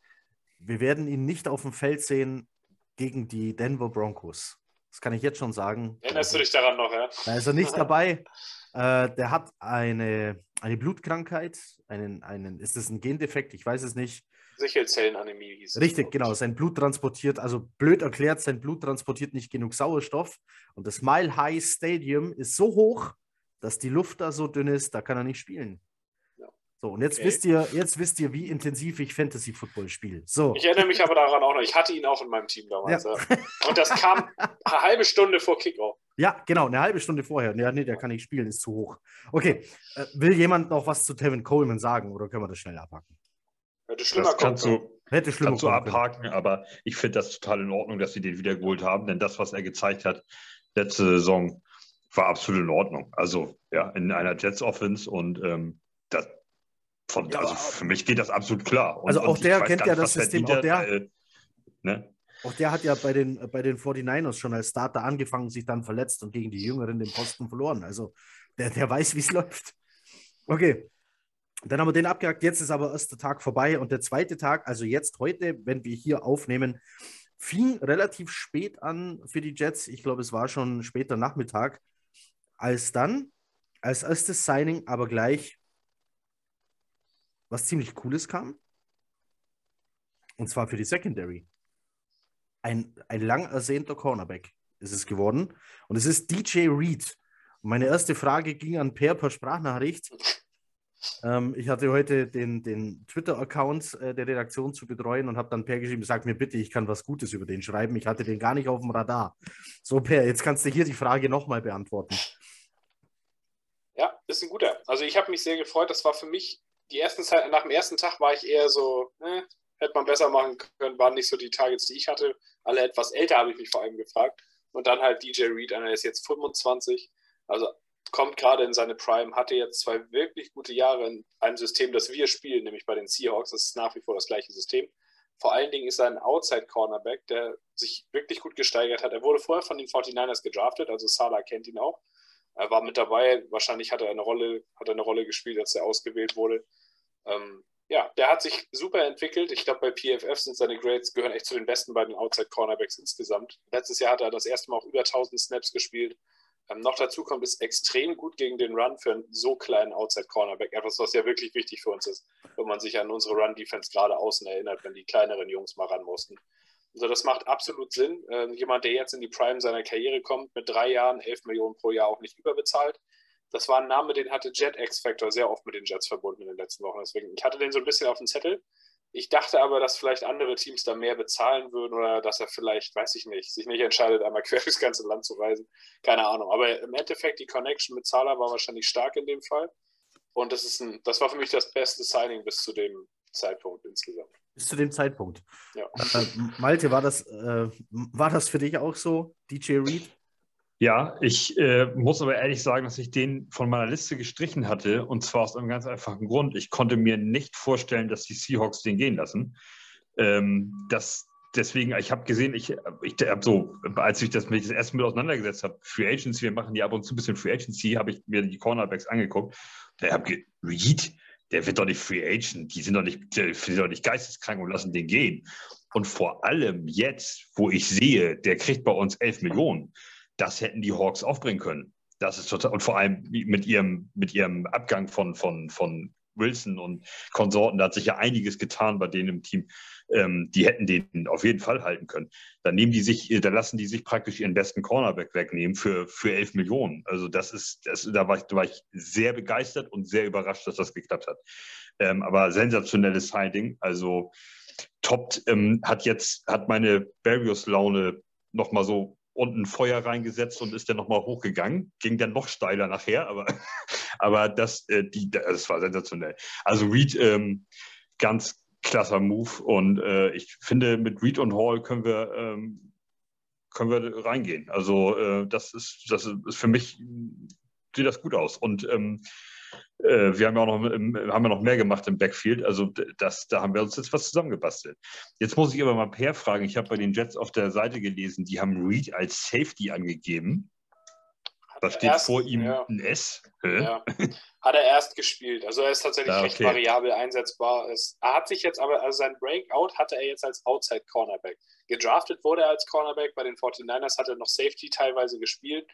A: Wir werden ihn nicht auf dem Feld sehen gegen die Denver Broncos. Das kann ich jetzt schon sagen.
D: Erinnerst du dich daran noch, ja?
A: Da ist er nicht dabei. Äh, der hat eine, eine Blutkrankheit, einen, einen, ist das ein Gendefekt? Ich weiß es nicht.
D: Sichelzellenanämie hieß es.
A: Richtig, genau. Sein Blut transportiert, also blöd erklärt, sein Blut transportiert nicht genug Sauerstoff. Und das Mile High Stadium ist so hoch, dass die Luft da so dünn ist, da kann er nicht spielen.
D: Ja.
A: So, und jetzt
D: Okay.
A: wisst ihr, jetzt wisst ihr, wie intensiv ich Fantasy Football spiele. So.
D: Ich erinnere mich aber daran auch noch. Ich hatte ihn auch in meinem Team damals.
A: Ja.
D: Ja. Und das kam eine halbe Stunde vor Kickoff.
A: Ja, genau, eine halbe Stunde vorher. Ja, nee, der kann nicht spielen, ist zu hoch. Okay, äh, will jemand noch was zu Tevin Coleman sagen oder können wir das schnell abhaken?
D: Hätte schlimmer
B: Das kannst
D: kommen
B: du,
A: Hätte schlimmer
B: kannst du
A: können.
B: abhaken, aber ich finde das total in Ordnung, dass sie den wiedergeholt haben, denn das, was er gezeigt hat letzte Saison, war absolut in Ordnung. Also ja, in einer Jets-Offense und ähm, das, von,
A: Ja,
B: also für mich geht das absolut klar. Und,
A: Also auch der kennt ja das System, auch
B: er,
A: der-
B: äh, ne?
A: Auch der hat ja bei den, bei den 49ers schon als Starter angefangen, sich dann verletzt und gegen die Jüngeren den Posten verloren. Also der, der weiß, wie es läuft. Okay. Dann haben wir den abgehakt. Jetzt ist aber erst der Tag vorbei und der zweite Tag, also jetzt heute, wenn wir hier aufnehmen, fing relativ spät an für die Jets. Ich glaube, es war schon später Nachmittag, als dann als erstes Signing aber gleich was ziemlich Cooles kam. Und zwar für die Secondary ein, ein lang ersehnter Cornerback ist es geworden. Und es ist DJ Reed. Und meine erste Frage ging an Per per Sprachnachricht. Ähm, ich hatte heute den, den Twitter-Account äh, der Redaktion zu betreuen und habe dann Per geschrieben, sag mir bitte, ich kann was Gutes über den schreiben. Ich hatte den gar nicht auf dem Radar. So, Per, jetzt kannst du hier die Frage nochmal beantworten.
D: Ja, ist ein guter. Also ich habe mich sehr gefreut. Das war für mich die ersten Zeit, nach dem ersten Tag war ich eher so, ne, hätte man besser machen können, waren nicht so die Targets, die ich hatte. Alle etwas älter, habe ich mich vor allem gefragt. Und dann halt DJ Reed, einer ist jetzt 25, also kommt gerade in seine Prime, hatte jetzt zwei wirklich gute Jahre in einem System, das wir spielen, nämlich bei den Seahawks. Das ist nach wie vor das gleiche System. Vor allen Dingen ist er ein Outside-Cornerback, der sich wirklich gut gesteigert hat. Er wurde vorher von den 49ers gedraftet, also Salah kennt ihn auch. Er war mit dabei, wahrscheinlich hat er eine Rolle, hat eine Rolle gespielt, als er ausgewählt wurde. Ähm, ja, der hat sich super entwickelt. Ich glaube, bei PFF sind seine Grades gehören echt zu den besten bei den Outside Cornerbacks insgesamt. Letztes Jahr hat er das erste Mal auch über 1000 Snaps gespielt. Ähm, noch dazu kommt, ist extrem gut gegen den Run für einen so kleinen Outside Cornerback. Etwas, was ja wirklich wichtig für uns ist, wenn man sich an unsere Run-Defense gerade außen erinnert, wenn die kleineren Jungs mal ran mussten. Also das macht absolut Sinn. Ähm, jemand, der jetzt in die Prime seiner Karriere kommt, mit drei Jahren, 11 Millionen pro Jahr auch nicht überbezahlt. Das war ein Name, den hatte Jet X-Factor sehr oft mit den Jets verbunden in den letzten Wochen. Deswegen, ich hatte den so ein bisschen auf dem Zettel. Ich dachte aber, dass vielleicht andere Teams da mehr bezahlen würden oder dass er vielleicht, weiß ich nicht, sich nicht entscheidet, einmal quer durchs ganze Land zu reisen. Keine Ahnung. Aber im Endeffekt, die Connection mit Zahler war wahrscheinlich stark in dem Fall. Und das, ist ein, das war für mich das beste Signing bis zu dem Zeitpunkt insgesamt.
A: Bis zu dem Zeitpunkt.
D: Ja.
A: Äh, Malte, war das, äh, war das für dich auch so, DJ Reed?
B: Ja, ich äh, muss aber ehrlich sagen, dass ich den von meiner Liste gestrichen hatte und zwar aus einem ganz einfachen Grund. Ich konnte mir nicht vorstellen, dass die Seahawks den gehen lassen. Ähm, das, deswegen, ich habe gesehen, ich, ich habe so, als ich das mich das erste Mal auseinandergesetzt habe, Free Agency, wir machen ja ab und zu ein bisschen Free Agency, habe ich mir die Cornerbacks angeguckt. Da habe ich Reed, der wird doch nicht Free Agent, die sind doch nicht, die sind doch nicht geisteskrank und lassen den gehen. Und vor allem jetzt, wo ich sehe, der kriegt bei uns 11 Millionen das hätten die Hawks aufbringen können. Das ist total, und vor allem mit ihrem, mit ihrem Abgang von, von, von Wilson und Konsorten, da hat sich ja einiges getan bei denen im Team. Ähm, die hätten den auf jeden Fall halten können. Dann nehmen die sich, da lassen die sich praktisch ihren besten Cornerback wegnehmen für, für 11 Millionen. Also das ist, das, da, war ich, da war ich sehr begeistert und sehr überrascht, dass das geklappt hat. Ähm, aber sensationelles Signing. Also toppt, ähm, hat jetzt, hat meine Barrios-Laune nochmal so unten Feuer reingesetzt und ist dann nochmal hochgegangen. Ging dann noch steiler nachher, aber, aber das, äh, die, das war sensationell. Also Reed, ähm, ganz klasser Move und äh, ich finde, mit Reed und Hall können wir, ähm, können wir reingehen. Also äh, das, ist, das ist für mich, sieht das gut aus. Und ähm, äh, wir haben ja auch noch, haben ja noch mehr gemacht im Backfield. Also das, da haben wir uns jetzt was zusammengebastelt. Jetzt muss ich aber mal Per fragen. Ich habe bei den Jets auf der Seite gelesen, die haben Reed als Safety angegeben. Da steht erst, vor ihm ja. ein S.
D: Ja. Hat er erst gespielt. Also er ist tatsächlich ja, okay. recht variabel einsetzbar. Er hat sich jetzt aber, also sein Breakout hatte er jetzt als Outside Cornerback. Gedraftet wurde er als Cornerback. Bei den 49ers hat er noch Safety teilweise gespielt.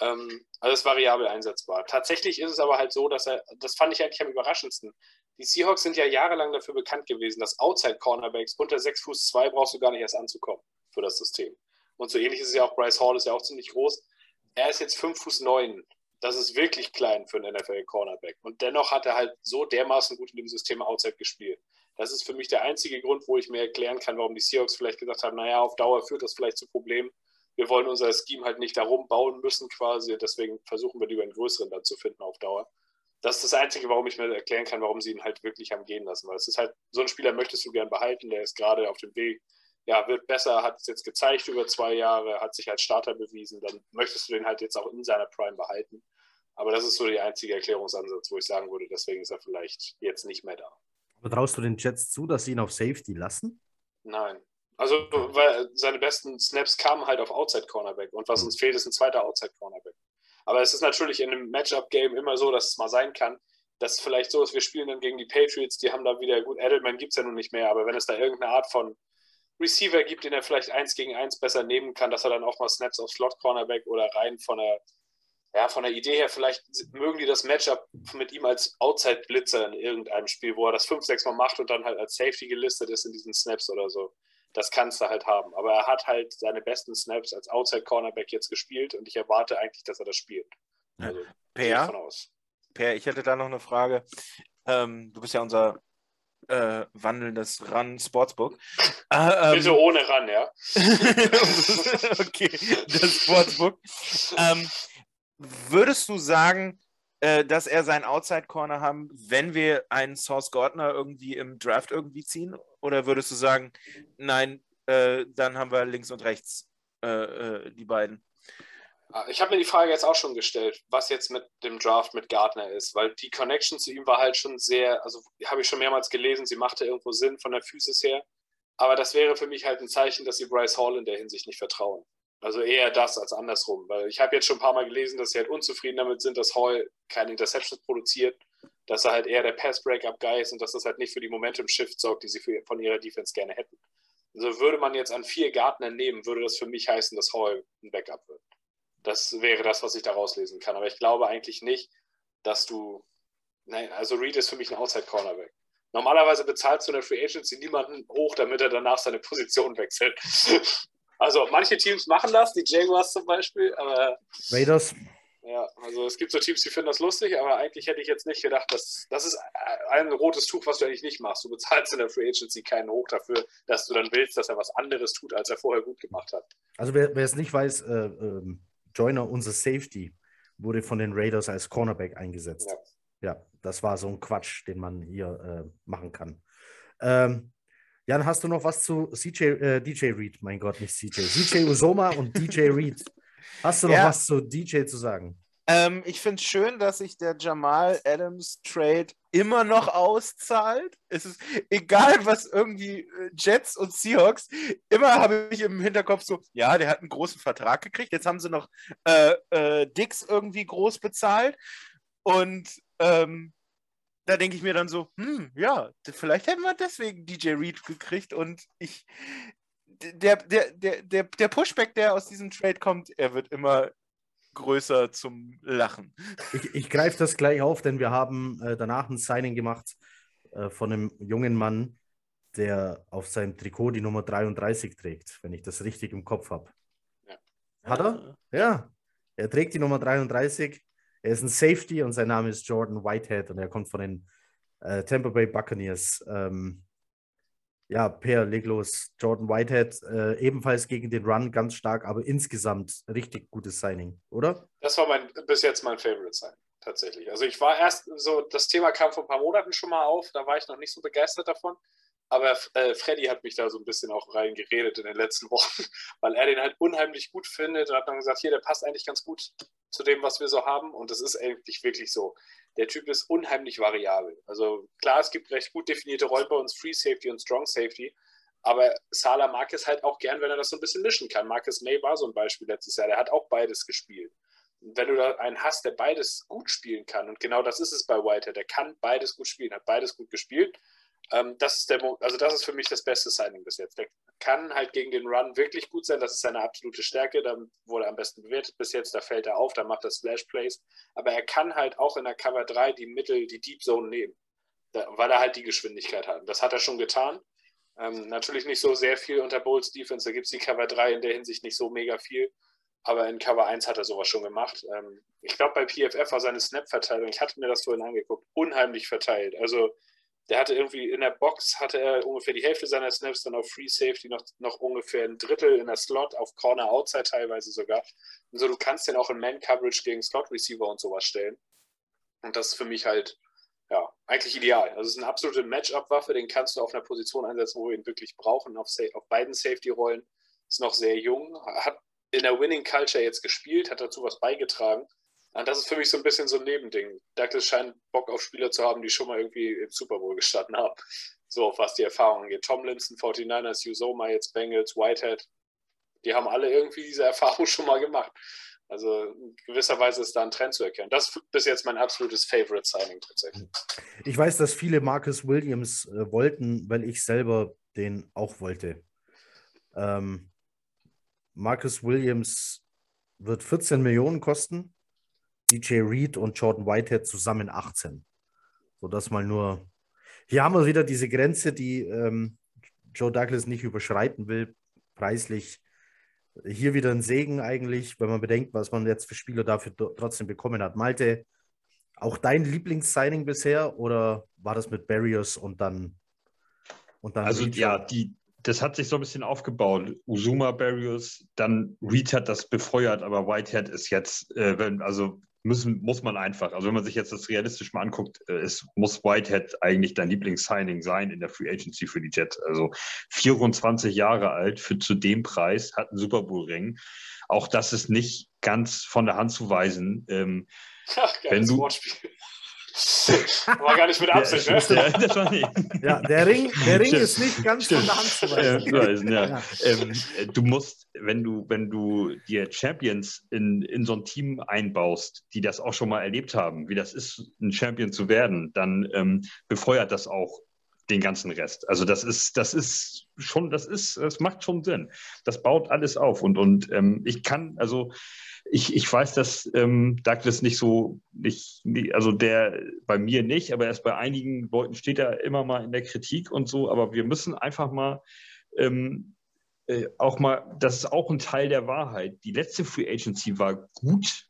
D: Ähm, also ist variabel einsetzbar. Tatsächlich ist es aber halt so, dass er, das fand ich eigentlich am überraschendsten. Die Seahawks sind ja jahrelang dafür bekannt gewesen, dass Outside Cornerbacks unter 6 Fuß 2 brauchst du gar nicht erst anzukommen für das System. Und so ähnlich ist es ja auch, Bryce Hall ist ja auch ziemlich groß. Er ist jetzt 5 Fuß 9. Das ist wirklich klein für einen NFL-Cornerback. Und dennoch hat er halt so dermaßen gut in dem System Outside gespielt. Das ist für mich der einzige Grund, wo ich mir erklären kann, warum die Seahawks vielleicht gesagt haben, naja, auf Dauer führt das vielleicht zu Problemen wir wollen unser Scheme halt nicht darum bauen müssen quasi, deswegen versuchen wir lieber einen größeren dann zu finden auf Dauer. Das ist das Einzige, warum ich mir erklären kann, warum sie ihn halt wirklich haben gehen lassen. Weil es ist halt, so ein Spieler möchtest du gern behalten, der ist gerade auf dem Weg, ja, wird besser, hat es jetzt gezeigt über zwei Jahre, hat sich als Starter bewiesen, dann möchtest du den halt jetzt auch in seiner Prime behalten. Aber das ist so der einzige Erklärungsansatz, wo ich sagen würde, deswegen ist er vielleicht jetzt nicht mehr da.
A: Aber traust du den Jets zu, dass sie ihn auf Safety lassen?
D: Nein. Also, weil seine besten Snaps kamen halt auf Outside Cornerback und was hm. uns fehlt, ist ein zweiter Outside Cornerback. Aber es ist natürlich in einem Matchup-Game immer so, dass es mal sein kann, dass vielleicht so ist, wir spielen dann gegen die Patriots, die haben da wieder, gut, Edelman gibt es ja nun nicht mehr, aber wenn es da irgendeine Art von Receiver gibt, den er vielleicht eins gegen eins besser nehmen kann, dass er dann auch mal Snaps auf Slot Cornerback oder rein von der, ja, von der Idee her, vielleicht mögen die das Matchup mit ihm als Outside-Blitzer in irgendeinem Spiel, wo er das fünf, sechs Mal macht und dann halt als Safety gelistet ist in diesen Snaps oder so das kannst du halt haben. Aber er hat halt seine besten Snaps als Outside Cornerback jetzt gespielt und ich erwarte eigentlich, dass er das spielt.
C: Also, per, per, ich hätte da noch eine Frage. Ähm, du bist ja unser äh, wandelndes Run Sportsbook.
D: Äh, ähm, Bitte ohne Run, ja.
C: okay, das Sportsbook. Ähm, würdest du sagen, äh, dass er seinen Outside Corner haben, wenn wir einen Source Gardner irgendwie im Draft irgendwie ziehen? Oder würdest du sagen, nein, äh, dann haben wir links und rechts äh, äh die beiden?
D: Ah, ich habe mir die Frage jetzt auch schon gestellt, was jetzt mit dem Draft mit Gardner ist, weil die Connection zu ihm war halt schon sehr, also habe ich schon mehrmals gelesen, sie machte irgendwo Sinn von der Physis her. Aber das wäre für mich halt ein Zeichen, dass sie Bryce Hall in der Hinsicht nicht vertrauen. Also eher das als andersrum, weil ich habe jetzt schon ein paar Mal gelesen, dass sie halt unzufrieden damit sind, dass Hall keine Interceptions produziert, dass er halt eher der Pass-Breakup-Guy ist und dass das halt nicht für die Momentum-Shift sorgt, die sie für, von ihrer Defense gerne hätten. Also würde man jetzt an vier Gardner nehmen, würde das für mich heißen, dass Hall ein Backup wird. Das wäre das, was ich da rauslesen kann. Aber ich glaube eigentlich nicht, dass du. Nein, also Reed ist für mich ein Outside-Cornerback. Normalerweise bezahlst du in der Free Agency niemanden hoch, damit er danach seine Position wechselt. Also manche Teams machen das, die Jaguars zum Beispiel, aber.
A: Raiders.
D: Ja, also es gibt so Teams, die finden das lustig, aber eigentlich hätte ich jetzt nicht gedacht, dass das ist ein rotes Tuch, was du eigentlich nicht machst. Du bezahlst in der Free Agency keinen hoch dafür, dass du dann willst, dass er was anderes tut, als er vorher gut gemacht hat.
A: Also wer, wer es nicht weiß, äh, äh, Joyner, unser Safety, wurde von den Raiders als Cornerback eingesetzt. Ja, ja das war so ein Quatsch, den man hier äh, machen kann. Ähm, Jan, hast du noch was zu CJ, äh, DJ Reed? Mein Gott, nicht CJ. CJ Usoma und DJ Reed. Hast du noch ja. was zu DJ zu sagen?
C: Ähm, ich finde es schön, dass sich der Jamal Adams Trade immer noch auszahlt. Es ist egal, was irgendwie äh, Jets und Seahawks, immer habe ich im Hinterkopf so, ja, der hat einen großen Vertrag gekriegt. Jetzt haben sie noch äh, äh, Dix irgendwie groß bezahlt. Und ähm, da denke ich mir dann so, hm, ja, vielleicht hätten wir deswegen DJ Reed gekriegt und ich, der, der, der, der, der Pushback, der aus diesem Trade kommt, er wird immer größer zum Lachen.
A: Ich, ich greife das gleich auf, denn wir haben äh, danach ein Signing gemacht äh, von einem jungen Mann, der auf seinem Trikot die Nummer 33 trägt, wenn ich das richtig im Kopf habe. Ja. Hat er? Ja. Er trägt die Nummer 33 er ist ein Safety und sein Name ist Jordan Whitehead und er kommt von den äh, Tampa Bay Buccaneers. Ähm, ja, Per, leg los. Jordan Whitehead äh, ebenfalls gegen den Run ganz stark, aber insgesamt richtig gutes Signing, oder?
D: Das war mein, bis jetzt mein Favorite Signing, tatsächlich. Also ich war erst so, das Thema kam vor ein paar Monaten schon mal auf, da war ich noch nicht so begeistert davon. Aber äh, Freddy hat mich da so ein bisschen auch reingeredet in den letzten Wochen, weil er den halt unheimlich gut findet und hat dann gesagt, hier, der passt eigentlich ganz gut zu dem, was wir so haben. Und das ist eigentlich wirklich so. Der Typ ist unheimlich variabel. Also klar, es gibt recht gut definierte Rollen bei uns, Free Safety und Strong Safety. Aber Sala mag es halt auch gern, wenn er das so ein bisschen mischen kann. Marcus May war so ein Beispiel letztes Jahr. Der hat auch beides gespielt. Und wenn du da einen hast, der beides gut spielen kann, und genau das ist es bei Whitehead, der kann beides gut spielen, hat beides gut gespielt, ähm, das ist der, also das ist für mich das beste Signing bis jetzt. Der kann halt gegen den Run wirklich gut sein. Das ist seine absolute Stärke. Da wurde er am besten bewertet bis jetzt. Da fällt er auf, da macht er Splash Plays. Aber er kann halt auch in der Cover 3 die Mittel, die Deep Zone nehmen, da, weil er halt die Geschwindigkeit hat. Das hat er schon getan. Ähm, natürlich nicht so sehr viel unter Bowles Defense. Da gibt es die Cover 3 in der Hinsicht nicht so mega viel. Aber in Cover 1 hat er sowas schon gemacht. Ähm, ich glaube, bei PFF war seine Snap-Verteilung, ich hatte mir das vorhin angeguckt, unheimlich verteilt. Also der hatte irgendwie in der Box hatte er ungefähr die Hälfte seiner Snaps, dann auf Free Safety noch, noch ungefähr ein Drittel in der Slot, auf Corner Outside teilweise sogar. Und so, du kannst den auch in Man Coverage gegen Slot Receiver und sowas stellen. Und das ist für mich halt, ja, eigentlich ideal. Also es ist eine absolute Matchup-Waffe, den kannst du auf einer Position einsetzen, wo wir ihn wirklich brauchen, auf, auf beiden Safety-Rollen. Ist noch sehr jung, hat in der Winning Culture jetzt gespielt, hat dazu was beigetragen. Und das ist für mich so ein bisschen so ein Nebending. Douglas scheint Bock auf Spieler zu haben, die schon mal irgendwie im Super Bowl gestanden haben. So, was die Erfahrung angeht. Tomlinson, 49ers, Usoma, jetzt Bengals, Whitehead. Die haben alle irgendwie diese Erfahrung schon mal gemacht. Also in gewisser Weise ist da ein Trend zu erkennen. Das ist bis jetzt mein absolutes Favorite Signing tatsächlich.
A: Ich weiß, dass viele Marcus Williams äh, wollten, weil ich selber den auch wollte. Ähm, Marcus Williams wird 14 Millionen kosten. DJ Reed und Jordan Whitehead zusammen 18. So dass mal nur. Hier haben wir wieder diese Grenze, die ähm, Joe Douglas nicht überschreiten will, preislich. Hier wieder ein Segen eigentlich, wenn man bedenkt, was man jetzt für Spieler dafür trotzdem bekommen hat. Malte, auch dein Lieblingssigning bisher oder war das mit Barriers und dann
B: und dann Also Reed ja, die, das hat sich so ein bisschen aufgebaut. Uzuma Barriers, dann Reed hat das befeuert, aber Whitehead ist jetzt, äh, wenn, also müssen, muss man einfach, also wenn man sich jetzt das realistisch mal anguckt, äh, es muss Whitehead eigentlich dein Lieblingssigning sein in der Free Agency für die Jets. Also 24 Jahre alt für zu dem Preis, hat einen Super Bowl-Ring. Auch das ist nicht ganz von der Hand zu weisen. Ähm,
D: Ach, wenn du, Wortspiel. War gar nicht mit Absicht, ne? Der, das war
A: nicht. Ja, der Ring, der Ring ist nicht ganz Stimmt. von der Hand zu weisen.
B: Ja, ja. Ähm, du musst, wenn du, wenn du dir Champions in, in so ein Team einbaust, die das auch schon mal erlebt haben, wie das ist, ein Champion zu werden, dann ähm, befeuert das auch den ganzen Rest. Also das ist, das ist schon, das ist, das macht schon Sinn. Das baut alles auf. Und, und ähm, ich kann, also ich, ich weiß, dass ähm, Douglas nicht so, nicht, also der bei mir nicht, aber erst bei einigen Leuten steht er immer mal in der Kritik und so, aber wir müssen einfach mal ähm, äh, auch mal, das ist auch ein Teil der Wahrheit. Die letzte Free Agency war gut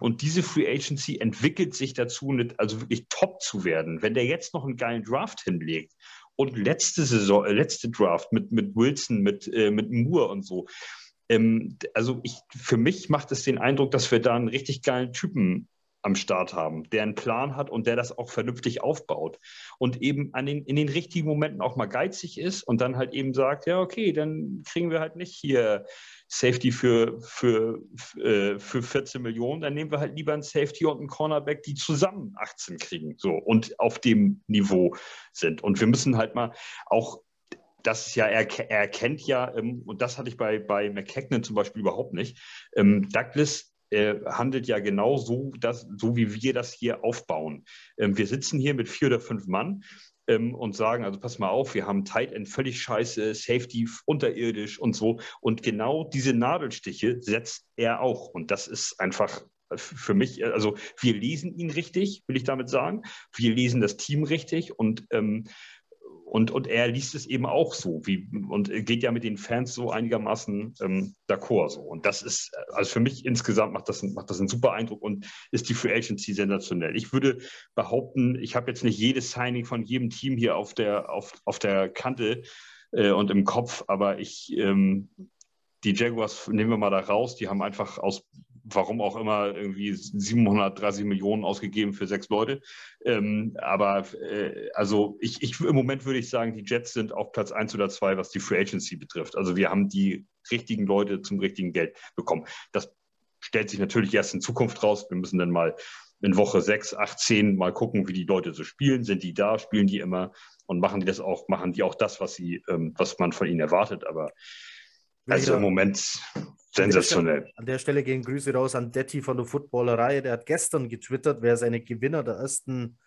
B: und diese Free Agency entwickelt sich dazu, also wirklich top zu werden. Wenn der jetzt noch einen geilen Draft hinlegt und letzte Saison, äh, letzte Draft mit, mit Wilson, mit, äh, mit Moore und so, ähm, also ich, für mich macht es den Eindruck, dass wir da einen richtig geilen Typen am Start haben, der einen Plan hat und der das auch vernünftig aufbaut und eben an den, in den richtigen Momenten auch mal geizig ist und dann halt eben sagt, ja, okay, dann kriegen wir halt nicht hier Safety für, für, äh, für 14 Millionen, dann nehmen wir halt lieber einen Safety und einen Cornerback, die zusammen 18 kriegen so und auf dem Niveau sind. Und wir müssen halt mal auch das ist ja, er, er erkennt ja, ähm, und das hatte ich bei, bei McKagan zum Beispiel überhaupt nicht, ähm, Douglas äh, handelt ja genau so, dass, so, wie wir das hier aufbauen. Ähm, wir sitzen hier mit vier oder fünf Mann ähm, und sagen, also pass mal auf, wir haben Tight End völlig scheiße, Safety unterirdisch und so. Und genau diese Nadelstiche setzt er auch. Und das ist einfach für mich, also wir lesen ihn richtig, will ich damit sagen. Wir lesen das Team richtig und ähm, und, und er liest es eben auch so wie, und geht ja mit den Fans so einigermaßen ähm, d'accord. So. Und das ist, also für mich insgesamt macht das, macht das einen super Eindruck und ist die Free Agency sensationell. Ich würde behaupten, ich habe jetzt nicht jedes Signing von jedem Team hier auf der, auf, auf der Kante, äh, und im Kopf, aber ich, ähm, die Jaguars nehmen wir mal da raus, die haben einfach aus warum auch immer irgendwie 730 Millionen ausgegeben für sechs Leute. Ähm, aber äh, also ich, ich, im Moment würde ich sagen, die Jets sind auf Platz 1 oder 2, was die Free Agency betrifft. Also wir haben die richtigen Leute zum richtigen Geld bekommen. Das stellt sich natürlich erst in Zukunft raus. Wir müssen dann mal in Woche 6, 8, 10 mal gucken, wie die Leute so spielen. Sind die da? Spielen die immer? Und machen die das auch, machen die auch das, was sie, ähm, was man von ihnen erwartet. Aber also im Moment sensationell.
A: An der, Stelle, an der Stelle gehen Grüße raus an Detti von der Footballerei. Der hat gestern getwittert, wer seine Gewinner der ersten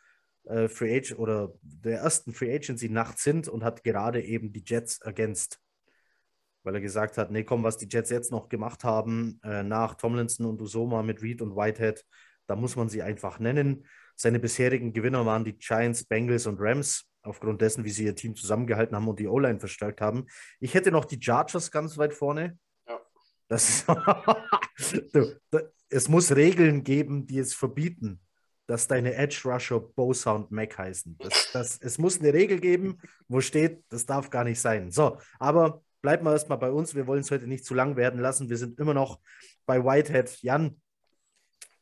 A: äh, Free Agent oder der ersten Free Agency Nacht sind und hat gerade eben die Jets ergänzt. Weil er gesagt hat, nee, komm, was die Jets jetzt noch gemacht haben, äh, nach Tomlinson und Usoma mit Reed und Whitehead, da muss man sie einfach nennen. Seine bisherigen Gewinner waren die Giants, Bengals und Rams, aufgrund dessen, wie sie ihr Team zusammengehalten haben und die O-Line verstärkt haben. Ich hätte noch die Chargers ganz weit vorne. Das du, es muss Regeln geben, die es verbieten, dass deine Edge Rusher Bosa und Mac heißen. Das, das, es muss eine Regel geben, wo steht, das darf gar nicht sein. So, aber bleiben wir erstmal bei uns. Wir wollen es heute nicht zu lang werden lassen. Wir sind immer noch bei Whitehead. Jan,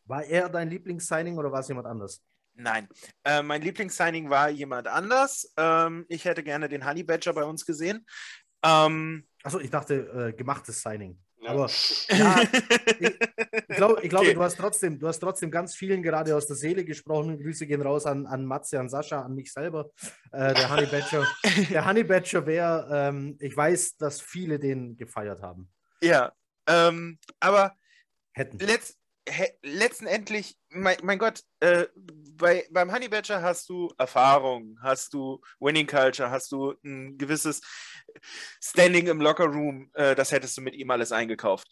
A: war er dein Lieblingssigning oder war es jemand anders?
C: Nein, äh, mein Lieblingssigning war jemand anders. Ähm, ich hätte gerne den Honey Badger bei uns gesehen. Ähm,
A: Achso, ich dachte, äh, gemachtes Signing. Ja. Aber ja, ich, ich, glaub, ich glaube, okay. du, hast trotzdem, du hast trotzdem ganz vielen gerade aus der Seele gesprochen. Grüße gehen raus an, an Matze, an Sascha, an mich selber. Äh, der Honey Badger, der Honey Badger wäre, ähm, ich weiß, dass viele den gefeiert haben.
C: Ja, ähm, aber hätten. Letzt, letztendlich, mein, mein Gott, äh, bei, beim Honey Badger hast du Erfahrung, hast du Winning Culture, hast du ein gewisses Standing im Locker Room, äh, das hättest du mit ihm alles eingekauft.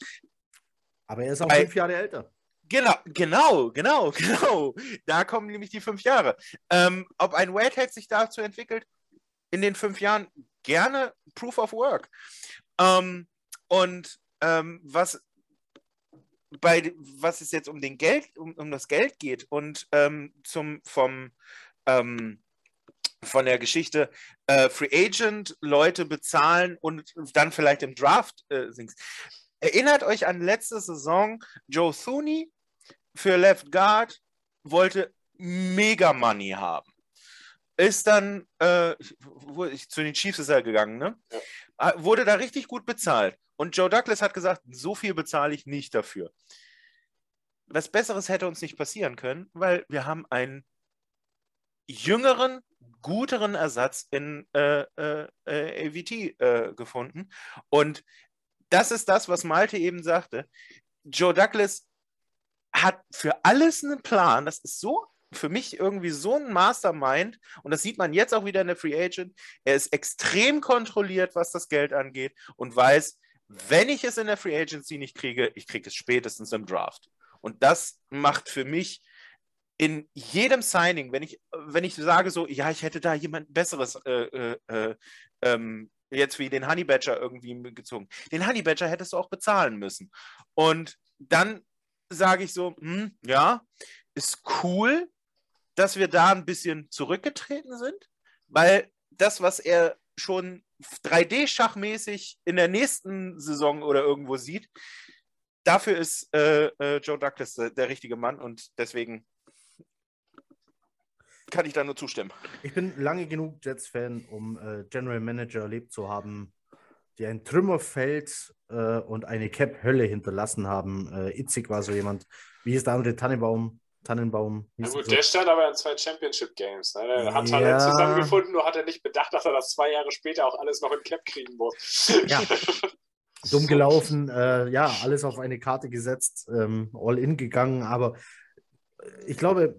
A: Aber er ist auch bei, fünf Jahre älter.
C: Genau, genau, genau, genau. Da kommen nämlich die fünf Jahre. Ähm, ob ein Whitehead sich dazu entwickelt, in den fünf Jahren gerne Proof of Work. Ähm, und ähm, was bei was es jetzt um den Geld, um, um das Geld geht und ähm, zum vom ähm, von der Geschichte äh, Free Agent Leute bezahlen und dann vielleicht im Draft äh, singst. Erinnert euch an letzte Saison, Joe Thuney für Left Guard wollte mega Money haben. Ist dann äh, zu den Chiefs ist er gegangen, ne? Ja. Ah, wurde da richtig gut bezahlt. Und Joe Douglas hat gesagt, so viel bezahle ich nicht dafür. Was Besseres hätte uns nicht passieren können, weil wir haben einen jüngeren, guteren Ersatz in äh, äh, äh AVT äh, gefunden. Und das ist das, was Malte eben sagte. Joe Douglas hat für alles einen Plan. Das ist so für mich irgendwie so ein Mastermind und das sieht man jetzt auch wieder in der Free Agent. Er ist extrem kontrolliert, was das Geld angeht und weiß, wenn ich es in der Free Agency nicht kriege, ich kriege es spätestens im Draft. Und das macht für mich in jedem Signing, wenn ich, wenn ich sage so, ja, ich hätte da jemand Besseres äh, äh, äh, ähm, jetzt wie den Honey Badger irgendwie gezogen. Den Honey Badger hättest du auch bezahlen müssen. Und dann sage ich so, hm, ja, ist cool, dass wir da ein bisschen zurückgetreten sind, weil das, was er schon 3D-schachmäßig in der nächsten Saison oder irgendwo sieht, dafür ist äh, äh, Joe Douglas der, der richtige Mann und deswegen kann ich da nur zustimmen.
A: Ich bin lange genug Jets-Fan, um äh, General Manager erlebt zu haben, die ein Trümmerfeld äh, und eine Cap-Hölle hinterlassen haben. Äh, Itzig war so jemand. Wie ist der andere Tannenbaum? Tannenbaum.
D: Na gut, so. der stand aber in zwei Championship Games. Ne? Der hat ja. zusammengefunden, nur hat er nicht bedacht, dass er das zwei Jahre später auch alles noch in Cap kriegen muss.
A: Ja. Dumm gelaufen, äh, ja, alles auf eine Karte gesetzt, ähm, all in gegangen, aber ich glaube,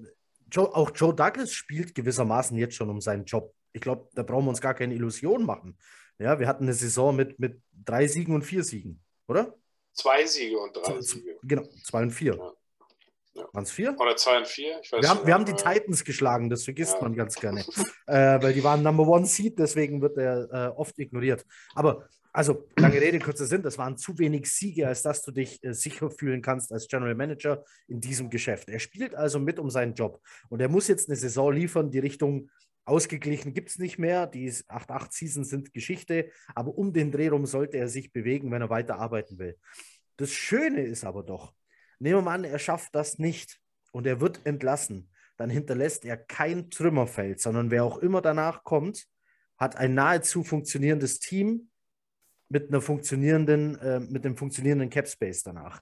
A: Joe, auch Joe Douglas spielt gewissermaßen jetzt schon um seinen Job. Ich glaube, da brauchen wir uns gar keine Illusion machen. Ja, wir hatten eine Saison mit, mit drei Siegen und vier Siegen, oder?
D: Zwei Siege und drei Siege.
A: Genau, zwei und vier. Ja. Ja. Waren es vier?
D: Oder zwei und vier?
A: wir haben, wir haben die Titans geschlagen, das vergisst ja. man ganz gerne. äh, weil die waren Number One Seed, deswegen wird er äh, oft ignoriert. Aber, also, lange Rede, kurzer Sinn, das waren zu wenig Siege, als dass du dich äh, sicher fühlen kannst als General Manager in diesem Geschäft. Er spielt also mit um seinen Job. Und er muss jetzt eine Saison liefern, die Richtung Ausgeglichen gibt es nicht mehr. Die 8-8 Seasons sind Geschichte, aber um den Dreh rum sollte er sich bewegen, wenn er weiter arbeiten will. Das Schöne ist aber doch, nehmen wir mal an, er schafft das nicht und er wird entlassen. Dann hinterlässt er kein Trümmerfeld, sondern wer auch immer danach kommt, hat ein nahezu funktionierendes Team mit einer funktionierenden, äh, mit einem funktionierenden Cap Space danach.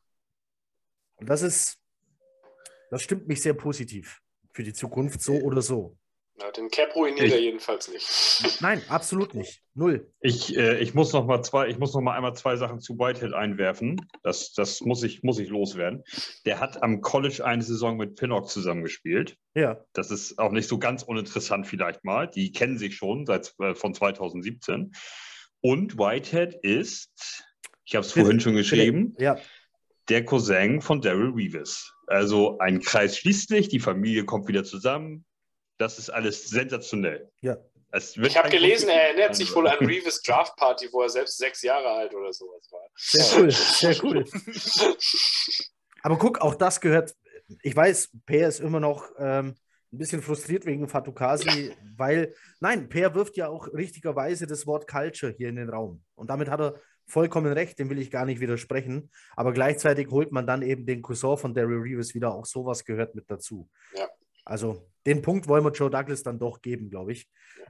A: Und das ist, das stimmt mich sehr positiv für die Zukunft, so oder so.
D: Ja, den Cap ruiniert er jedenfalls nicht.
A: Nein, absolut nicht. Null.
B: Ich, äh, ich muss noch mal zwei, ich muss noch mal einmal zwei Sachen zu Whitehead einwerfen. Das, das muss, ich, muss ich loswerden. Der hat am College eine Saison mit Pinnock zusammengespielt.
A: Ja.
B: Das ist auch nicht so ganz uninteressant vielleicht mal. Die kennen sich schon seit äh, von 2017. Und Whitehead ist, ich habe es vorhin schon geschrieben,
A: Ja.
B: der Cousin von Daryl Reeves. Also ein Kreis schließt sich, die Familie kommt wieder zusammen. Das ist alles sensationell.
A: Ja.
B: Es wird
D: Ich habe gelesen, er erinnert sich wohl an Reeves Draft Party, wo er selbst sechs Jahre alt oder sowas war.
A: Sehr cool, sehr cool. Aber guck, auch das gehört. Ich weiß, Peer ist immer noch ähm, ein bisschen frustriert wegen Fatukasi, weil, nein, Peer wirft ja auch richtigerweise das Wort Culture hier in den Raum. Und damit hat er vollkommen recht, dem will ich gar nicht widersprechen. Aber gleichzeitig holt man dann eben den Cousin von Daryl Reeves wieder, auch sowas gehört mit dazu.
D: Ja.
A: Also den Punkt wollen wir Joe Douglas dann doch geben, glaube ich.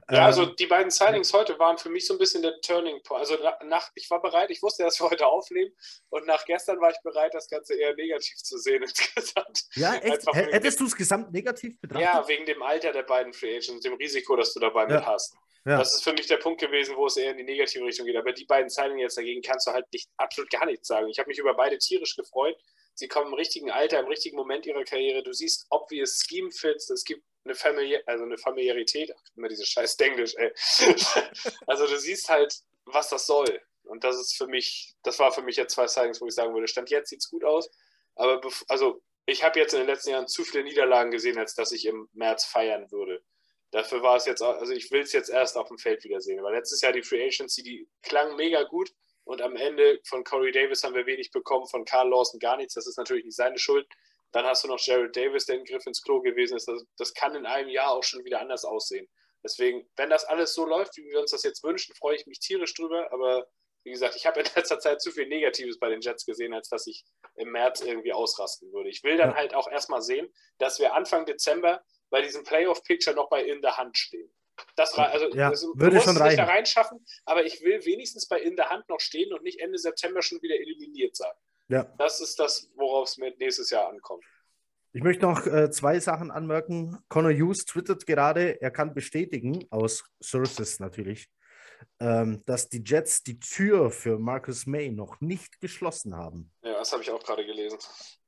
D: Ja, also
A: Ähm,
D: die beiden Signings heute waren für mich so ein bisschen der Turning Point. Also na- nach, ich war bereit, ich wusste, dass wir heute aufnehmen und nach gestern war ich bereit, das Ganze eher negativ zu sehen insgesamt.
A: ja, echt? Hättest du es gesamt negativ betrachtet?
D: Ja, wegen dem Alter der beiden Free Agents, dem Risiko, das du dabei mit
A: Ja.
D: hast.
A: Ja.
D: Das ist für mich der Punkt gewesen, wo es eher in die negative Richtung geht. Aber die beiden Signings jetzt dagegen kannst du halt nicht, absolut gar nichts sagen. Ich habe mich über beide tierisch gefreut. Sie kommen im richtigen Alter, im richtigen Moment ihrer Karriere. Du siehst obvious Scheme Fits. Es gibt eine, Familie, also eine Familiarität. Ach, immer dieses scheiß Denglisch, ey. also du siehst halt, was das soll. Und das ist für mich, das war für mich jetzt zwei Signings, wo ich sagen würde, Stand jetzt sieht es gut aus. Aber also ich habe jetzt in den letzten Jahren zu viele Niederlagen gesehen, als dass ich im März feiern würde. Dafür war es jetzt, auch- also ich will es jetzt erst auf dem Feld wiedersehen, weil letztes Jahr die Free Agency, die klang mega gut und am Ende von Corey Davis haben wir wenig bekommen, von Carl Lawson gar nichts, das ist natürlich nicht seine Schuld. Dann hast du noch Jared Davis, der ein Griff ins Klo gewesen ist. Das, das kann in einem Jahr auch schon wieder anders aussehen. Deswegen, wenn das alles so läuft, wie wir uns das jetzt wünschen, freue ich mich tierisch drüber. Aber wie gesagt, ich habe in letzter Zeit zu viel Negatives bei den Jets gesehen, als dass ich im März irgendwie ausrasten würde. Ich will dann halt auch erstmal sehen, dass wir Anfang Dezember bei diesem Playoff-Picture noch bei in der Hand stehen. Das, rei- also,
A: Ja,
D: das, du
A: würde schon
D: es nicht da
A: reichen.
D: reinschaffen, aber ich will wenigstens bei in der Hand noch stehen und nicht Ende September schon wieder eliminiert sein.
A: Ja.
D: Das ist das, worauf es mir nächstes Jahr ankommt.
A: Ich möchte noch äh, zwei Sachen anmerken. Connor Hughes twittert gerade, er kann bestätigen, aus Sources natürlich, ähm, dass die Jets die Tür für Marcus May noch nicht geschlossen haben.
D: Ja, das habe ich auch gerade gelesen.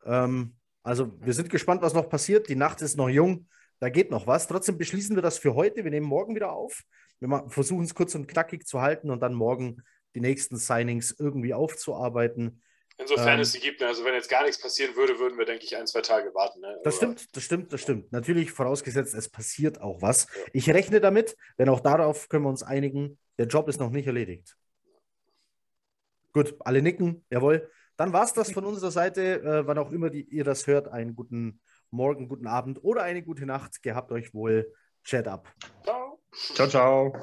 A: Ähm, also wir sind gespannt, was noch passiert. Die Nacht ist noch jung, da geht noch was. Trotzdem beschließen wir das für heute. Wir nehmen morgen wieder auf. Wir versuchen es kurz und knackig zu halten und dann morgen die nächsten Signings irgendwie aufzuarbeiten.
D: Insofern
A: Ähm,
D: es sie gibt, ne? also wenn jetzt gar nichts passieren würde, würden wir, denke ich, ein, zwei Tage warten. Ne?
A: Das stimmt, das stimmt, das stimmt. Natürlich vorausgesetzt, es passiert auch was.
D: Ja.
A: Ich rechne damit, denn auch darauf können wir uns einigen. Der Job ist noch nicht erledigt. Gut, alle nicken, jawohl. Dann war es das von unserer Seite. Äh, wann auch immer die, ihr das hört, einen guten Morgen, guten Abend oder eine gute Nacht. Gehabt euch wohl. Chat ab.
D: Ciao.
B: Ciao, ciao.